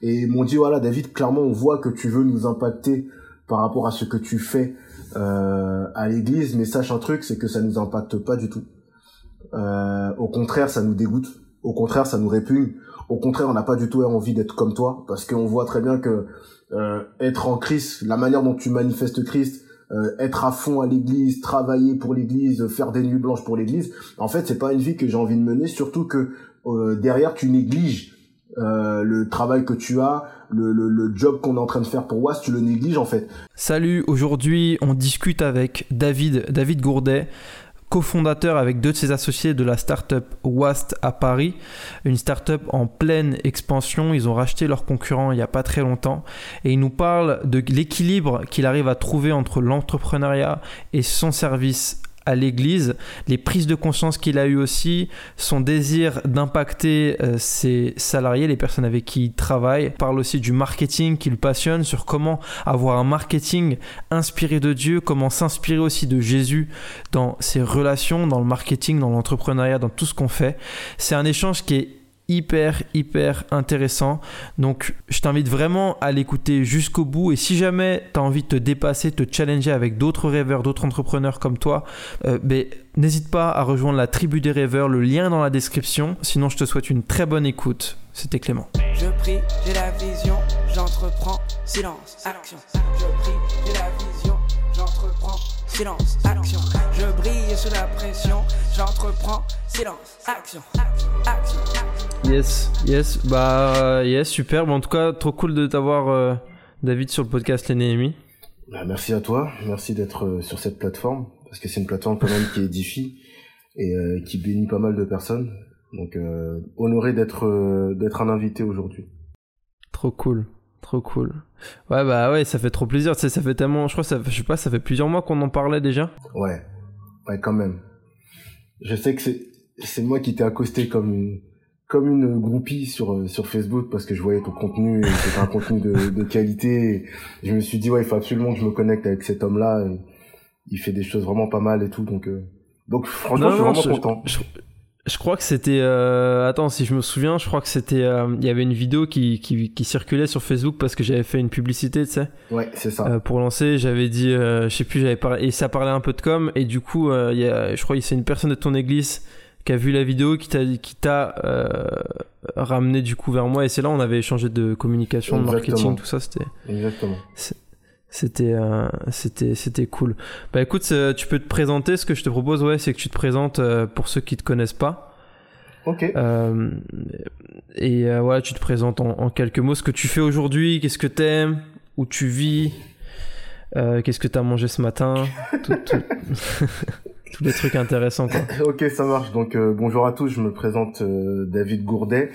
et m'ont dit voilà David, clairement on voit que tu veux nous impacter par rapport à ce que tu fais euh, à l'église, mais sache un truc, c'est que ça nous impacte pas du tout. Euh, au contraire, ça nous dégoûte. Au contraire, ça nous répugne. Au contraire, on n'a pas du tout envie d'être comme toi, parce qu'on voit très bien que euh, être en Christ, la manière dont tu manifestes Christ, euh, être à fond à l'église, travailler pour l'église, faire des nuits blanches pour l'église, en fait, c'est pas une vie que j'ai envie de mener, surtout que derrière, tu négliges euh, le travail que tu as, le, le, job qu'on est en train de faire pour WAS, tu le négliges en fait. Salut, aujourd'hui on discute avec David, David Gourdet cofondateur avec deux de ses associés de la startup Wast à Paris, une startup en pleine expansion. Ils ont racheté leurs concurrents il n'y a pas très longtemps et il nous parle de l'équilibre qu'il arrive à trouver entre l'entrepreneuriat et son service à l'église, les prises de conscience qu'il a eues aussi, son désir d'impacter euh, ses salariés, les personnes avec qui il travaille. Il parle aussi du marketing qui le passionne, sur comment avoir un marketing inspiré de Dieu, comment s'inspirer aussi de Jésus dans ses relations, dans le marketing, dans l'entrepreneuriat, dans tout ce qu'on fait. C'est un échange qui est hyper hyper intéressant. Donc je t'invite vraiment à l'écouter jusqu'au bout. Et si jamais tu envie de te dépasser te challenger avec d'autres rêveurs d'autres entrepreneurs comme toi euh, ben, n'hésite pas à rejoindre la tribu des rêveurs. Le lien dans la description. Sinon je te souhaite une très bonne écoute. C'était Clément. Je prie, j'ai la vision, j'entreprends, silence, action. Je brille sous la pression, j'entreprends, silence, action. Yes yes bah yes super Bon, en tout cas trop cool de t'avoir euh, David sur le podcast Les Néhémies Bah, merci à toi, merci d'être euh, sur cette plateforme, parce que c'est une plateforme quand même qui édifie et euh, qui bénit pas mal de personnes. Donc euh, honoré d'être euh, d'être un invité aujourd'hui. Trop cool, trop cool. Ouais bah ouais, ça fait trop plaisir. Tu sais, ça fait tellement, je crois, ça, je sais pas, ça fait plusieurs mois qu'on en parlait déjà. Ouais, ouais quand même. Je sais que c'est c'est moi qui t'ai accosté comme une comme une groupie sur euh, sur Facebook parce que je voyais ton contenu, c'était un contenu de, de qualité. Et je me suis dit ouais, il faut absolument que je me connecte avec cet homme-là. et Il fait des choses vraiment pas mal et tout, donc euh, donc franchement, Non, je suis vraiment je- content. Je, je crois que c'était, euh, attends, si je me souviens, je crois que c'était, euh, il y avait une vidéo qui, qui, qui circulait sur Facebook parce que j'avais fait une publicité, tu sais, Ouais, c'est ça. euh, pour lancer. J'avais dit, euh, je sais plus, j'avais parlé, et ça parlait un peu de com. Et du coup, euh, il y a, je crois que c'est une personne de ton église qui a vu la vidéo, qui t'a, qui t'a euh, ramené du coup vers moi. Et c'est là on avait échangé de communication, de marketing, tout ça. C'était, Exactement. c'était, euh, c'était, c'était cool. Bah écoute, tu peux te présenter. Ce que je te propose, ouais, c'est que tu te présentes euh, pour ceux qui te connaissent pas. Ok. Euh, et voilà, tu te présentes en, en quelques mots ce que tu fais aujourd'hui, qu'est-ce que t'aimes, où tu vis, qu'est-ce que t'as mangé ce matin, tout- tout- tous les trucs intéressants quoi. Ok, ça marche. Donc euh, bonjour à tous, je me présente euh, David Gourdet.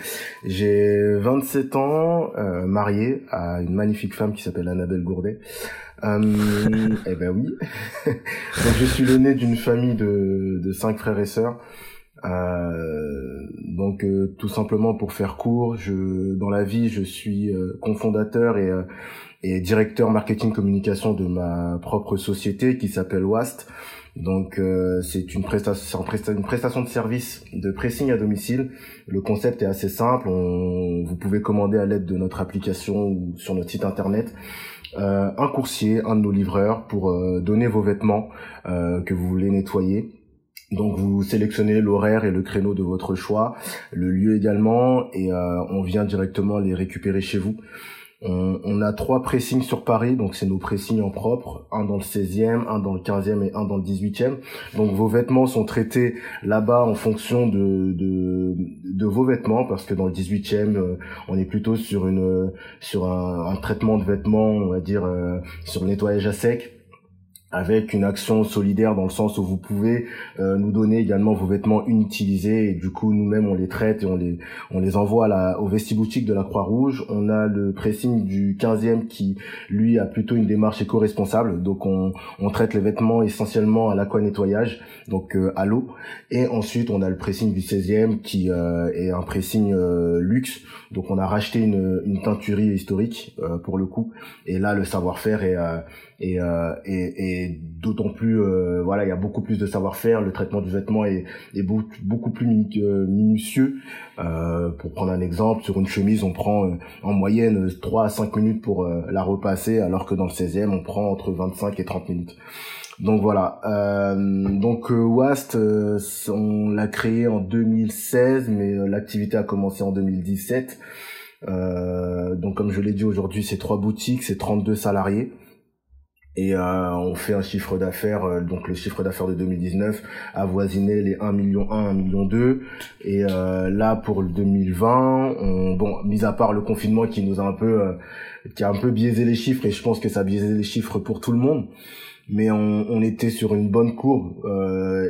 J'ai 27 ans, euh, marié à une magnifique femme qui s'appelle Annabelle Gourdet. Euh, eh ben oui. donc je suis l'aîné d'une famille de, de cinq frères et sœurs. Euh, donc euh, tout simplement pour faire court, je dans la vie je suis euh, cofondateur et euh, et directeur marketing communication de ma propre société qui s'appelle Wast. Donc euh, c'est une prestation, une prestation de service de pressing à domicile. Le concept est assez simple. Vous pouvez commander à l'aide de notre application ou sur notre site internet euh, un coursier, un de nos livreurs pour euh, donner vos vêtements euh, que vous voulez nettoyer. Donc vous sélectionnez l'horaire et le créneau de votre choix, le lieu également, et on vient directement les récupérer chez vous. On, on a trois pressings sur Paris, donc c'est nos pressings en propre, un dans le 16e, un dans le 15e et un dans le 18e. Donc vos vêtements sont traités là-bas en fonction de, vos vêtements, parce que dans le 18e, euh, on est plutôt sur sur un, traitement de vêtements, on va dire euh, sur le nettoyage à sec avec une action solidaire dans le sens où vous pouvez euh, nous donner également vos vêtements inutilisés et du coup nous-mêmes on les traite et on les on les envoie à la, au vestiboutique de la Croix-Rouge. On a le pressing du 15e qui lui a plutôt une démarche éco-responsable. Donc on, on traite les vêtements essentiellement à l'aquanettoyage donc euh, à l'eau. Et ensuite on a le pressing du 16e qui euh, est un pressing euh, luxe. Donc on a racheté une, une teinturie historique euh, pour le coup. Et là le savoir-faire est, euh, est, est, est et d'autant plus euh, voilà il y a beaucoup plus de savoir-faire le traitement du vêtement est, est beaucoup, plus euh, minutieux. Euh, pour prendre un exemple sur une chemise on prend euh, en moyenne 3 à 5 minutes pour la repasser alors que dans le 16e on prend entre 25 et 30 minutes. Donc voilà. Donc Wast on l'a créé en 2016 mais l'activité a commencé en 2017 donc comme je l'ai dit aujourd'hui c'est trois boutiques c'est 32 salariés et euh, on fait un chiffre d'affaires, euh, donc le chiffre d'affaires de 2019 avoisinait les 1 million 1, 1 million 2. Et euh, là pour le 2020, on, bon, mis à part le confinement qui nous a un peu, euh, qui a un peu biaisé les chiffres, et je pense que ça a biaisé les chiffres pour tout le monde. Mais on, on était sur une bonne courbe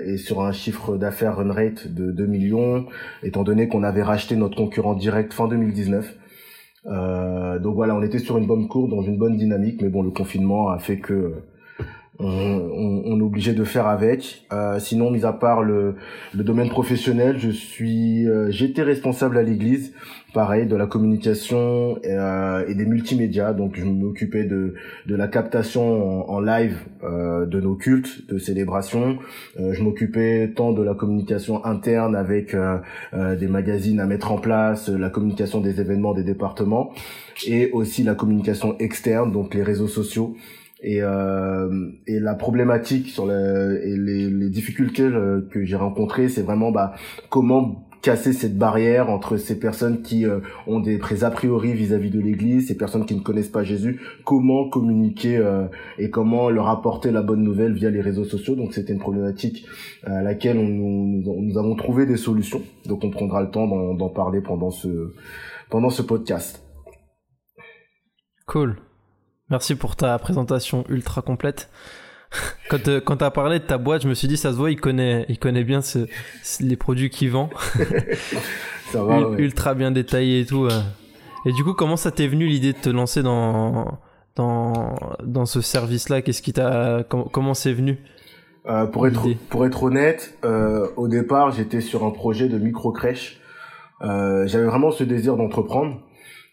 et sur un chiffre d'affaires run rate de 2 millions, étant donné qu'on avait racheté notre concurrent direct fin 2019. Euh, donc voilà, on était sur une bonne cour, dans une bonne dynamique, mais bon, le confinement a fait que on, on, est obligé de faire avec. Euh, sinon, mis à part le, le domaine professionnel, je suis, euh, j'étais responsable à l'église pareil de la communication et, euh, et des multimédias. Donc je m'occupais de de la captation en, live euh, de nos cultes de célébrations. Euh, je m'occupais tant de la communication interne avec euh, des magazines à mettre en place la communication des événements des départements et aussi la communication externe donc les réseaux sociaux et, euh, et la problématique sur les, et les, les difficultés que j'ai rencontrées, c'est vraiment bah, comment casser cette barrière entre ces personnes qui euh, ont des pré a priori vis-à-vis de l'Église, ces personnes qui ne connaissent pas Jésus, comment communiquer euh, et comment leur apporter la bonne nouvelle via les réseaux sociaux. Donc c'était une problématique à laquelle on, nous, nous, avons trouvé des solutions. Donc on prendra le temps d'en parler pendant ce pendant ce podcast. Cool. Merci pour ta présentation ultra complète. Quand, euh, quand tu as parlé de ta boîte, je me suis dit, ça se voit, il connaît, il connaît bien ce, les produits qu'il vend. ça va, Ultra bien détaillé et tout. Et du coup, comment ça t'est venu l'idée de te lancer dans, dans, dans ce service-là? Qu'est-ce qui t'a, comment c'est venu euh, pour être pour être honnête, euh, au départ, j'étais sur un projet de micro crèche. Euh, j'avais vraiment ce désir d'entreprendre.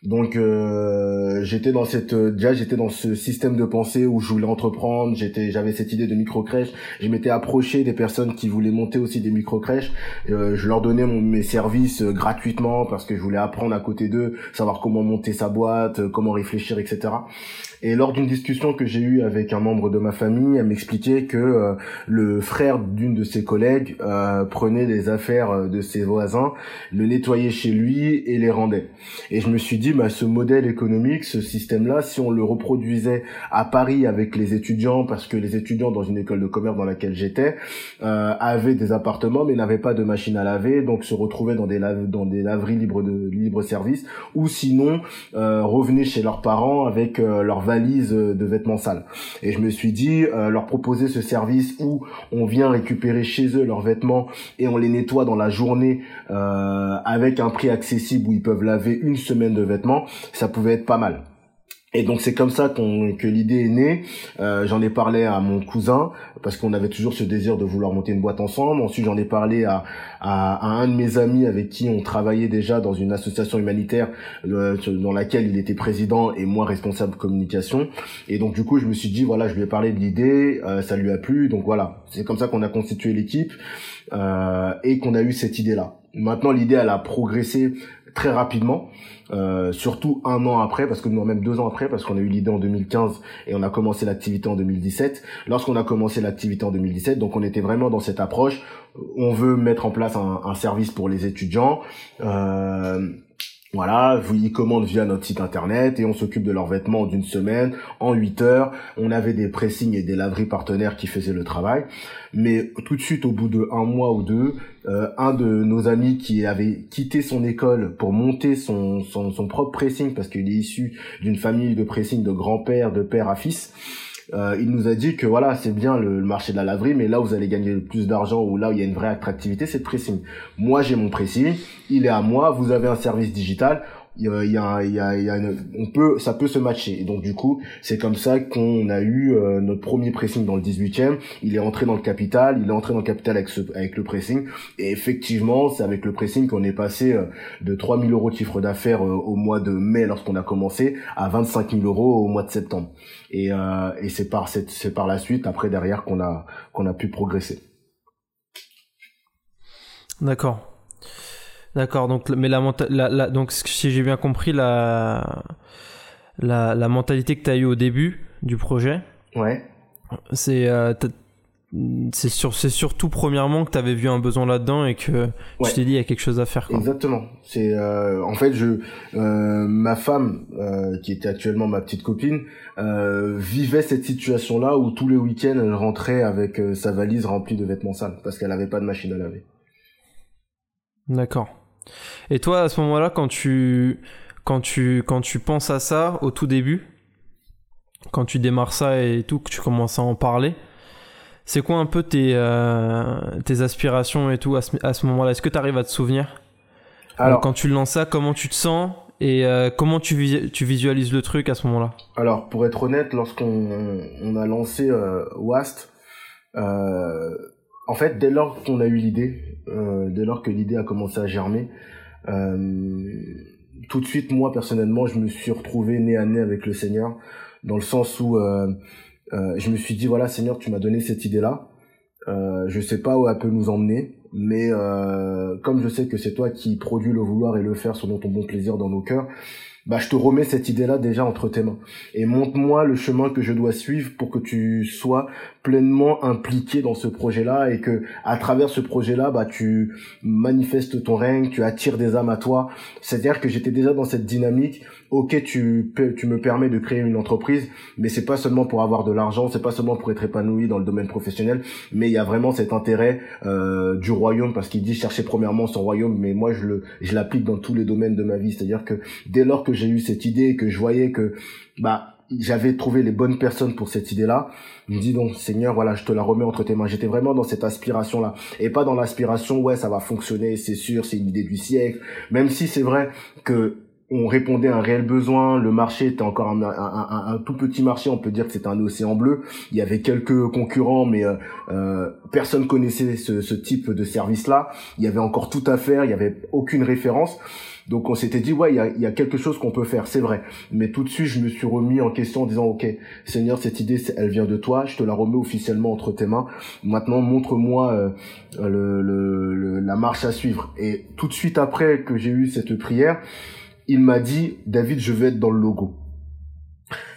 Donc euh, j'étais dans cette déjà j'étais dans ce système de pensée où je voulais entreprendre, j'étais j'avais cette idée de micro crèche, je m'étais approché des personnes qui voulaient monter aussi des micro crèches, euh, je leur donnais mon, mes services euh, gratuitement parce que je voulais apprendre à côté d'eux, savoir comment monter sa boîte, euh, comment réfléchir, etc. Et lors d'une discussion que j'ai eue avec un membre de ma famille, elle m'expliquait que euh, le frère d'une de ses collègues euh, prenait les affaires euh, de ses voisins, le nettoyait chez lui et les rendait. Et je me suis dit, bah, ce modèle économique, ce système-là, si on le reproduisait à Paris avec les étudiants, parce que les étudiants dans une école de commerce dans laquelle j'étais euh, avaient des appartements mais n'avaient pas de machine à laver, donc se retrouvaient dans des dans des laveries libres de libre service, ou sinon euh, revenaient chez leurs parents avec leur valise euh, de vêtements sales. Et je me suis dit, euh, leur proposer ce service où on vient récupérer chez eux leurs vêtements et on les nettoie dans la journée euh, avec un prix accessible où ils peuvent laver une semaine de vêtements, ça pouvait être pas mal. Et donc c'est comme ça qu'on, que l'idée est née. Euh, j'en ai parlé à mon cousin parce qu'on avait toujours ce désir de vouloir monter une boîte ensemble. Ensuite j'en ai parlé à, un de mes amis avec qui on travaillait déjà dans une association humanitaire dans laquelle il était président et moi responsable communication. Et donc du coup je me suis dit voilà je lui ai parlé de l'idée, euh, ça lui a plu. Donc voilà c'est comme ça qu'on a constitué l'équipe euh, et qu'on a eu cette idée là. Maintenant l'idée elle a progressé très rapidement, euh, surtout un an après, parce que nous même deux ans après, parce qu'on a eu l'idée en 2015 et on a commencé l'activité en 2017. Lorsqu'on a commencé l'activité en 2017, donc on était vraiment dans cette approche, on veut mettre en place un, un service pour les étudiants. Euh, voilà, vous y commandent via notre site internet et on s'occupe de leurs vêtements d'une semaine, en 8 heures. On avait des pressings et des laveries partenaires qui faisaient le travail. Mais tout de suite, au bout de un mois ou deux, euh, un de nos amis qui avait quitté son école pour monter son, son, son propre pressing, parce qu'il est issu d'une famille de pressing de grand-père, de père à fils, euh, il nous a dit que voilà, c'est bien le, marché de la laverie, mais là vous allez gagner le plus d'argent ou là où il y a une vraie attractivité, c'est le pressing. Moi, j'ai mon pressing, il est à moi, vous avez un service digital, il y a, y a, on peut, ça peut se matcher. Et donc du coup, c'est comme ça qu'on a eu euh, notre premier pressing dans le 18e. Il est entré dans le capital, il est entré dans le capital avec ce, avec le pressing. Et effectivement, c'est avec le pressing qu'on est passé euh, de 3000 euros de chiffre d'affaires euh, au mois de mai lorsqu'on a commencé à 25 000 euros au mois de septembre. Et, euh, et c'est par cette, c'est par la suite, après derrière, qu'on a, qu'on a pu progresser. D'accord. D'accord. Donc, mais la, menta- la, la- donc si j'ai bien compris la, la, la mentalité que tu as eue au début du projet, Ouais. c'est euh, c'est sur, c'est surtout premièrement que tu avais vu un besoin là-dedans et que Ouais. tu t'es dit il y a quelque chose à faire. Quoi. Exactement. C'est euh, en fait je euh, ma femme euh, qui était actuellement ma petite copine vivait cette situation là où tous les week-ends elle rentrait avec sa valise remplie de vêtements sales parce qu'elle avait pas de machine à laver. D'accord. Et toi, à ce moment-là, quand tu, quand tu, quand tu penses à ça au tout début, quand tu démarres ça et tout, que tu commences à en parler, c'est quoi un peu tes, euh, tes aspirations et tout à ce, à ce moment-là? Est-ce que tu arrives à te souvenir? Alors Euh, Quand tu lances ça, comment tu te sens et euh, comment tu, vis- tu visualises le truc à ce moment-là? Alors pour être honnête lorsqu'on on a lancé euh, Wast euh, en fait dès lors qu'on a eu l'idée euh, dès lors que l'idée a commencé à germer euh, tout de suite moi personnellement je me suis retrouvé nez à nez avec le Seigneur dans le sens où euh, je me suis dit voilà Seigneur tu m'as donné cette idée là euh, je sais pas où elle peut nous emmener mais comme je sais que c'est toi qui produis le vouloir et le faire selon ton bon plaisir dans nos cœurs bah je te remets cette idée là déjà entre tes mains. Et montre-moi le chemin que je dois suivre pour que tu sois pleinement impliqué dans ce projet-là et que à travers ce projet-là, bah tu manifestes ton règne, tu attires des âmes à toi. C'est-à-dire que j'étais déjà dans cette dynamique. Ok, tu tu me permets de créer une entreprise, mais c'est pas seulement pour avoir de l'argent, c'est pas seulement pour être épanoui dans le domaine professionnel, mais il y a vraiment cet intérêt euh, du royaume parce qu'il dit chercher premièrement son royaume, mais moi je le je l'applique dans tous les domaines de ma vie. C'est-à-dire que dès lors que j'ai eu cette idée que je voyais que bah j'avais trouvé les bonnes personnes pour cette idée-là. Je me dis donc Seigneur, voilà, je te la remets entre tes mains. J'étais vraiment dans cette aspiration-là et pas dans l'aspiration ouais ça va fonctionner, c'est sûr, c'est une idée du siècle. Même si c'est vrai que on répondait à un réel besoin, le marché était encore un, un- un- un tout petit marché, on peut dire que c'était un océan bleu. Il y avait quelques concurrents, mais euh, euh, personne connaissait ce, ce type de service-là. Il y avait encore tout à faire, il y avait aucune référence. Donc on s'était dit ouais, il y a, y a quelque chose qu'on peut faire, c'est vrai. Mais tout de suite, je me suis remis en question en disant ok, Seigneur, cette idée, elle vient de toi, je te la remets officiellement entre tes mains. Maintenant, montre-moi euh, le, le- le- la marche à suivre. Et tout de suite après que j'ai eu cette prière, il m'a dit David, je veux être dans le logo.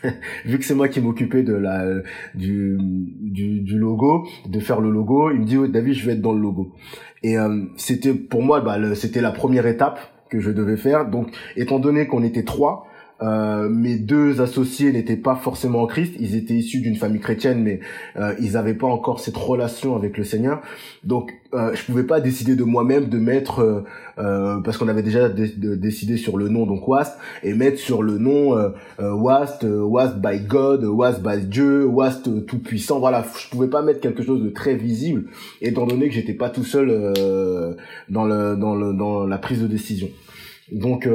Vu que c'est moi qui m'occupais de la du, du logo, de faire le logo, il me dit David, je veux être dans le logo. Et euh, c'était pour moi, bah, c'était la première étape que je devais faire. Donc, étant donné qu'on était trois, euh, mes deux associés n'étaient pas forcément en Christ, ils étaient issus d'une famille chrétienne, mais euh, ils n'avaient pas encore cette relation avec le Seigneur. Donc, euh, je pouvais pas décider de moi-même de mettre, euh, euh, parce qu'on avait déjà décidé sur le nom, donc Wast, et mettre sur le nom Wast, Wast by God, Wast by Dieu, Wast tout puissant. Voilà, je pouvais pas mettre quelque chose de très visible, étant donné que j'étais pas tout seul dans le dans le dans la prise de décision. Donc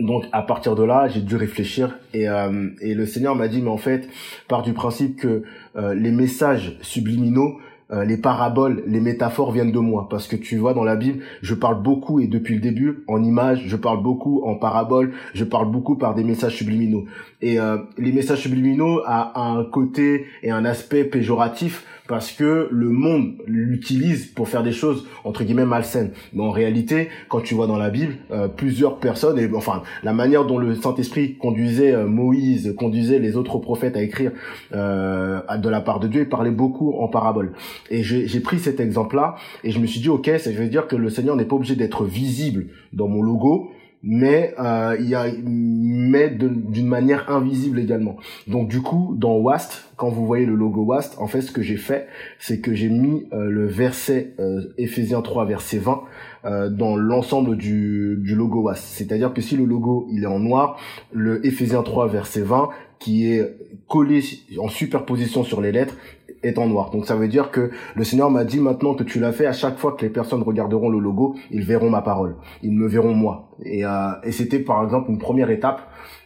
donc à partir de là, j'ai dû réfléchir et, euh, et le Seigneur m'a dit mais en fait, part du principe que euh, les messages subliminaux, euh, les paraboles, les métaphores viennent de moi parce que tu vois dans la Bible, je parle beaucoup et depuis le début en images, je parle beaucoup en paraboles, je parle beaucoup par des messages subliminaux. Et les messages subliminaux a un côté et un aspect péjoratif parce que le monde l'utilise pour faire des choses entre guillemets malsaines. Mais en réalité, quand tu vois dans la Bible, euh, plusieurs personnes et enfin la manière dont le Saint-Esprit conduisait euh, Moïse, conduisait les autres prophètes à écrire euh, de la part de Dieu, il parlait beaucoup en paraboles. Et j'ai j'ai pris cet exemple-là et je me suis dit ok, ça veut dire que le Seigneur n'est pas obligé d'être visible dans mon logo, mais euh, y a mais d'une manière invisible également. Donc du coup, dans Wast, quand vous voyez le logo Wast, en fait, ce que j'ai fait, c'est que j'ai mis euh, le verset euh, Éphésiens 3, verset 20 euh, dans l'ensemble du, du logo Wast. C'est-à-dire que si le logo il est en noir, le Éphésiens 3, verset 20, qui est collé en superposition sur les lettres, est noir. Donc ça veut dire que le Seigneur m'a dit maintenant que tu l'as fait, à chaque fois que les personnes regarderont le logo, ils verront ma parole, ils me verront moi. Et, euh, c'était par exemple une première étape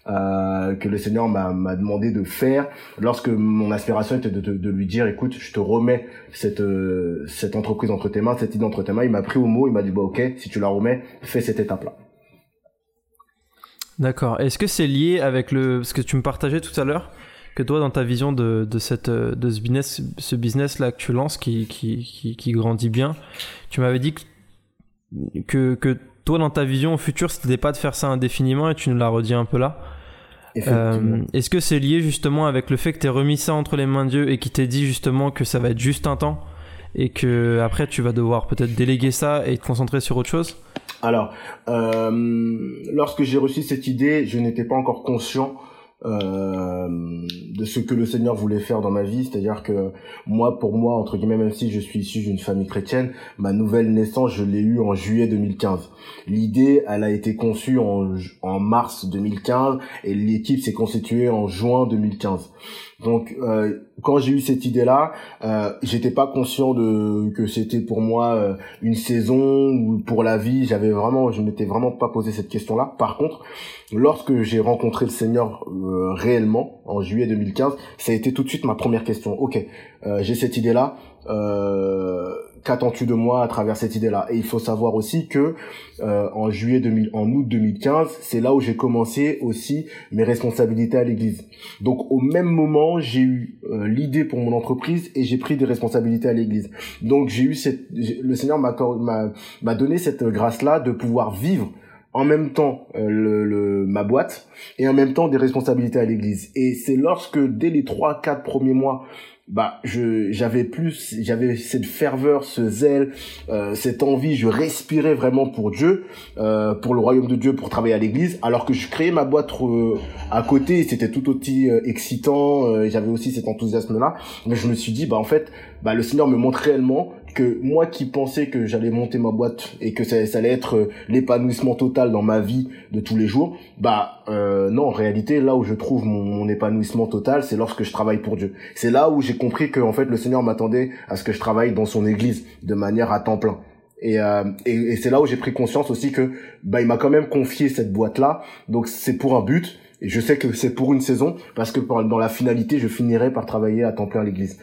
euh, que le Seigneur m'a demandé de faire lorsque mon aspiration était de, lui dire écoute je te remets cette euh, cette entreprise entre tes mains cette idée entre tes mains. Il m'a pris au mot il m'a dit bah ok si tu la remets fais cette étape là d'accord. Est-ce que c'est lié avec le ce que tu me partageais tout à l'heure? Que toi dans ta vision de, de cette de ce business ce business là que tu lances qui qui, qui, qui grandit bien tu m'avais dit que, que que toi dans ta vision future c'était pas de faire ça indéfiniment et tu nous l'as redit un peu là. Euh, Est-ce que c'est lié justement avec le fait que tu remis ça entre les mains de Dieu et qu'il t'ait dit justement que ça va être juste un temps et que après tu vas devoir peut-être déléguer ça et te concentrer sur autre chose? Alors, euh, lorsque j'ai reçu cette idée, je n'étais pas encore conscient euh, de ce que le Seigneur voulait faire dans ma vie, c'est-à-dire que moi, pour moi, entre guillemets, même si je suis issu d'une famille chrétienne, ma nouvelle naissance, je l'ai eue en juillet 2015. L'idée, elle a été conçue en, en mars 2015 et l'équipe s'est constituée en juin 2015. Donc euh, quand j'ai eu cette idée-là, euh, j'étais pas conscient de que c'était pour moi euh, une saison ou pour la vie. J'avais vraiment, je m'étais vraiment pas posé cette question-là. Par contre, lorsque j'ai rencontré le Seigneur euh, réellement en juillet 2015, ça a été tout de suite ma première question. Ok, euh, j'ai cette idée-là. Euh, qu'attends-tu de moi à travers cette idée-là? Et il faut savoir aussi que euh, en juillet 2000, en août 2015, c'est là où j'ai commencé aussi mes responsabilités à l'Église. Donc au même moment, j'ai eu euh, l'idée pour mon entreprise et j'ai pris des responsabilités à l'Église. Donc j'ai eu cette, le Seigneur m'a donné cette grâce-là de pouvoir vivre en même temps euh, le, le, ma boîte et en même temps des responsabilités à l'église. Et c'est lorsque dès les trois quatre premiers mois bah je j'avais plus j'avais cette ferveur ce zèle euh, cette envie je respirais vraiment pour Dieu euh, pour le royaume de Dieu pour travailler à l'église alors que je créais ma boîte euh, à côté c'était tout aussi euh, excitant euh, j'avais aussi cet enthousiasme là mais je me suis dit bah en fait bah le Seigneur me montre réellement que moi qui pensais que j'allais monter ma boîte et que ça, allait être euh, l'épanouissement total dans ma vie de tous les jours, bah euh, non, en réalité, là où je trouve mon, épanouissement total, c'est lorsque je travaille pour Dieu. C'est là où j'ai compris que en fait le Seigneur m'attendait à ce que je travaille dans son Église de manière à temps plein. Et, euh, et, c'est là où j'ai pris conscience aussi que bah il m'a quand même confié cette boîte là, donc c'est pour un but. Et je sais que c'est pour une saison parce que dans la finalité, je finirai par travailler à temps plein à l'église.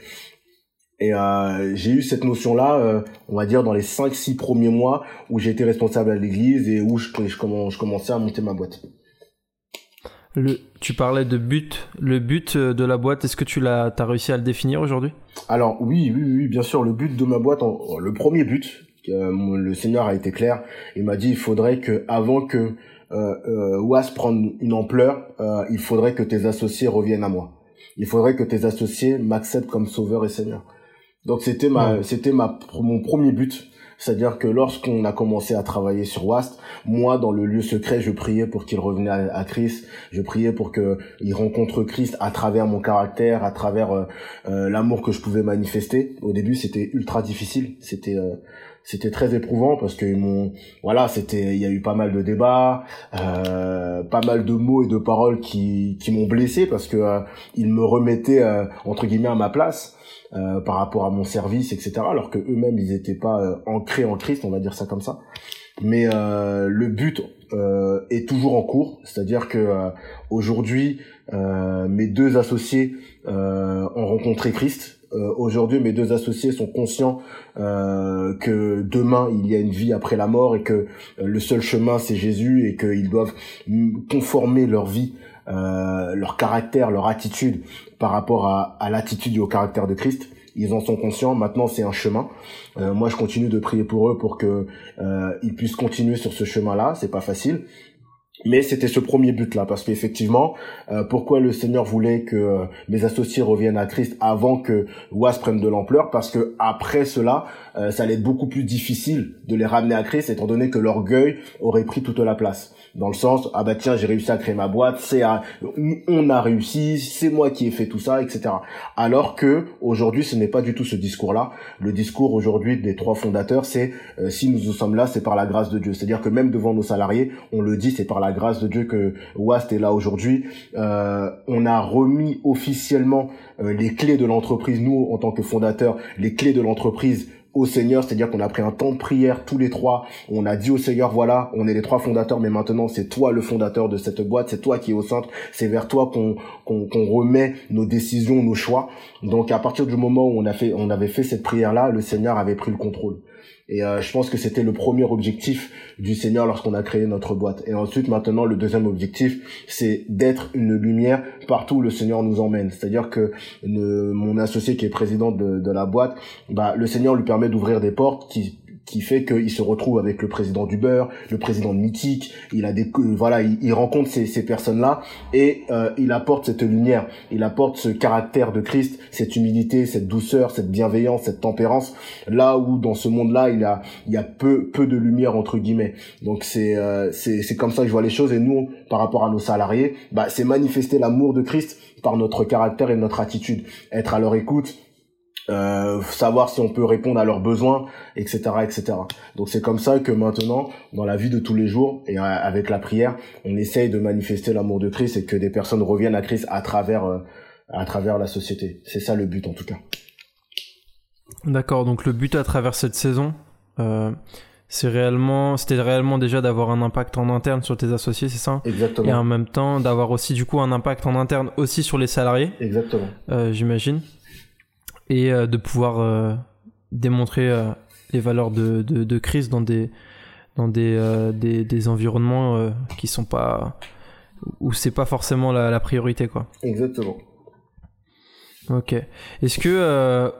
Et euh, j'ai eu cette notion-là, euh, on va dire, dans les 5-6 premiers mois où été responsable à l'église et où je, je, je, commençais à monter ma boîte. Le, tu parlais de but. Le but euh, de la boîte, est-ce que tu l'as as réussi à le définir aujourd'hui? Alors oui, oui, oui, bien sûr. Le but de ma boîte, le premier but, euh, le Seigneur a été clair. Il m'a dit il faudrait que avant que euh, euh, WAS prenne une ampleur, euh, il faudrait que tes associés reviennent à moi. Il faudrait que tes associés m'acceptent comme sauveur et Seigneur. Donc c'était ma, c'était ma, mon premier but. C'est-à-dire que lorsqu'on a commencé à travailler sur Wast, moi, dans le lieu secret, je priais pour qu'il revenait à, Christ. Je priais pour qu'il rencontre Christ à travers mon caractère, à travers euh, euh, l'amour que je pouvais manifester. Au début, c'était ultra difficile. C'était euh, c'était très éprouvant parce que mon voilà c'était il y a eu pas mal de débats euh, pas mal de mots et de paroles qui qui m'ont blessé parce que euh, ils me remettaient entre guillemets à ma place euh, par rapport à mon service, etc. Alors que eux-mêmes ils n'étaient pas euh, ancrés en Christ, on va dire ça comme ça. Mais euh, le but est toujours en cours, c'est-à-dire que aujourd'hui mes deux associés ont rencontré Christ. Aujourd'hui mes deux associés sont conscients que demain il y a une vie après la mort et que le seul chemin c'est Jésus et qu'ils doivent conformer leur vie euh, leur caractère, leur attitude par rapport à, à l'attitude et au caractère de Christ. Ils en sont conscients. Maintenant, c'est un chemin. Euh, moi, je continue de prier pour eux pour que euh, ils puissent continuer sur ce chemin-là. C'est pas facile. Mais c'était ce premier but-là, parce qu'effectivement, euh, pourquoi le Seigneur voulait que euh, mes associés reviennent à Christ avant que Was prenne de l'ampleur? Parce que après cela, euh, ça allait être beaucoup plus difficile de les ramener à Christ, étant donné que l'orgueil aurait pris toute la place. Dans le sens, ah bah tiens, j'ai réussi à créer ma boîte, c'est on a réussi, c'est moi qui ai fait tout ça, etc. Alors que aujourd'hui, ce n'est pas du tout ce discours-là. Le discours aujourd'hui des trois fondateurs, c'est si nous sommes là, c'est par la grâce de Dieu. C'est-à-dire que même devant nos salariés, on le dit, c'est par la la grâce de Dieu que Wast est là aujourd'hui. Euh, on a remis officiellement euh, les clés de l'entreprise, nous en tant que fondateurs, les clés de l'entreprise au Seigneur, c'est-à-dire qu'on a pris un temps de prière tous les trois, on a dit au Seigneur, voilà, on est les trois fondateurs, mais maintenant c'est toi le fondateur de cette boîte, c'est toi qui es au centre, c'est vers toi qu'on qu'on remet nos décisions, nos choix. Donc à partir du moment où on a fait, on avait fait cette prière-là, le Seigneur avait pris le contrôle. Et euh, je pense que c'était le premier objectif du Seigneur lorsqu'on a créé notre boîte. Et ensuite, maintenant, le deuxième objectif, c'est d'être une lumière partout où le Seigneur nous emmène. C'est-à-dire que mon associé qui est président de, la boîte, bah, le Seigneur lui permet d'ouvrir des portes qui qui fait qu'il se retrouve avec le président du beurre, le président de Mythique, il a des voilà, il, rencontre ces, ces personnes-là et euh, il apporte cette lumière, il apporte ce caractère de Christ, cette humilité, cette douceur, cette bienveillance, cette tempérance, là où dans ce monde-là, il a il y a peu peu de lumière entre guillemets. Donc c'est euh, c'est c'est comme ça que je vois les choses. Et nous par rapport à nos salariés, bah c'est manifester l'amour de Christ par notre caractère et notre attitude, être à leur écoute, euh, savoir si on peut répondre à leurs besoins, etc., etc. Donc c'est comme ça que maintenant, dans la vie de tous les jours et euh, avec la prière, on essaye de manifester l'amour de Christ et que des personnes reviennent à Christ à travers euh, à travers la société. C'est ça le but en tout cas. D'accord. Donc le but à travers cette saison, c'est réellement, c'était réellement déjà d'avoir un impact en interne sur tes associés, c'est ça? Exactement. Et en même temps d'avoir aussi du coup un impact en interne aussi sur les salariés? Exactement. J'imagine et euh, de pouvoir euh, démontrer euh, les valeurs de, de, de, dans des dans des, des, des, environnements qui sont pas où c'est pas forcément la, la, priorité quoi. Exactement. Ok. Est-ce que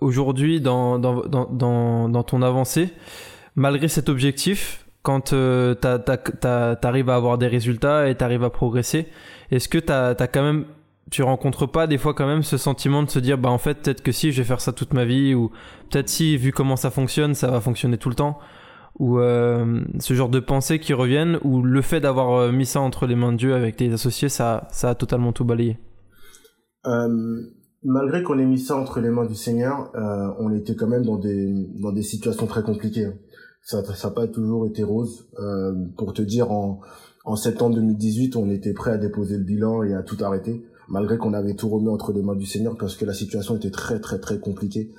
aujourd'hui dans dans, dans, dans, ton avancée, malgré cet objectif, quand euh, t'arrives à avoir des résultats et t'arrives à progresser, est-ce que t'as as quand même tu rencontres pas des fois quand même ce sentiment de se dire bah en fait peut-être que si je vais faire ça toute ma vie ou peut-être si vu comment ça fonctionne ça va fonctionner tout le temps. Ou euh, ce genre de pensées qui reviennent ou le fait d'avoir euh, mis ça entre les mains de Dieu avec tes associés ça ça a totalement tout balayé. Euh, malgré qu'on ait mis ça entre les mains du Seigneur on était quand même dans des dans des situations très compliquées hein. ça ça n'a pas toujours été rose. Pour te dire en en septembre 2018 on était prêt à déposer le bilan et à tout arrêter malgré qu'on avait tout remis entre les mains du Seigneur parce que la situation était très très très compliquée.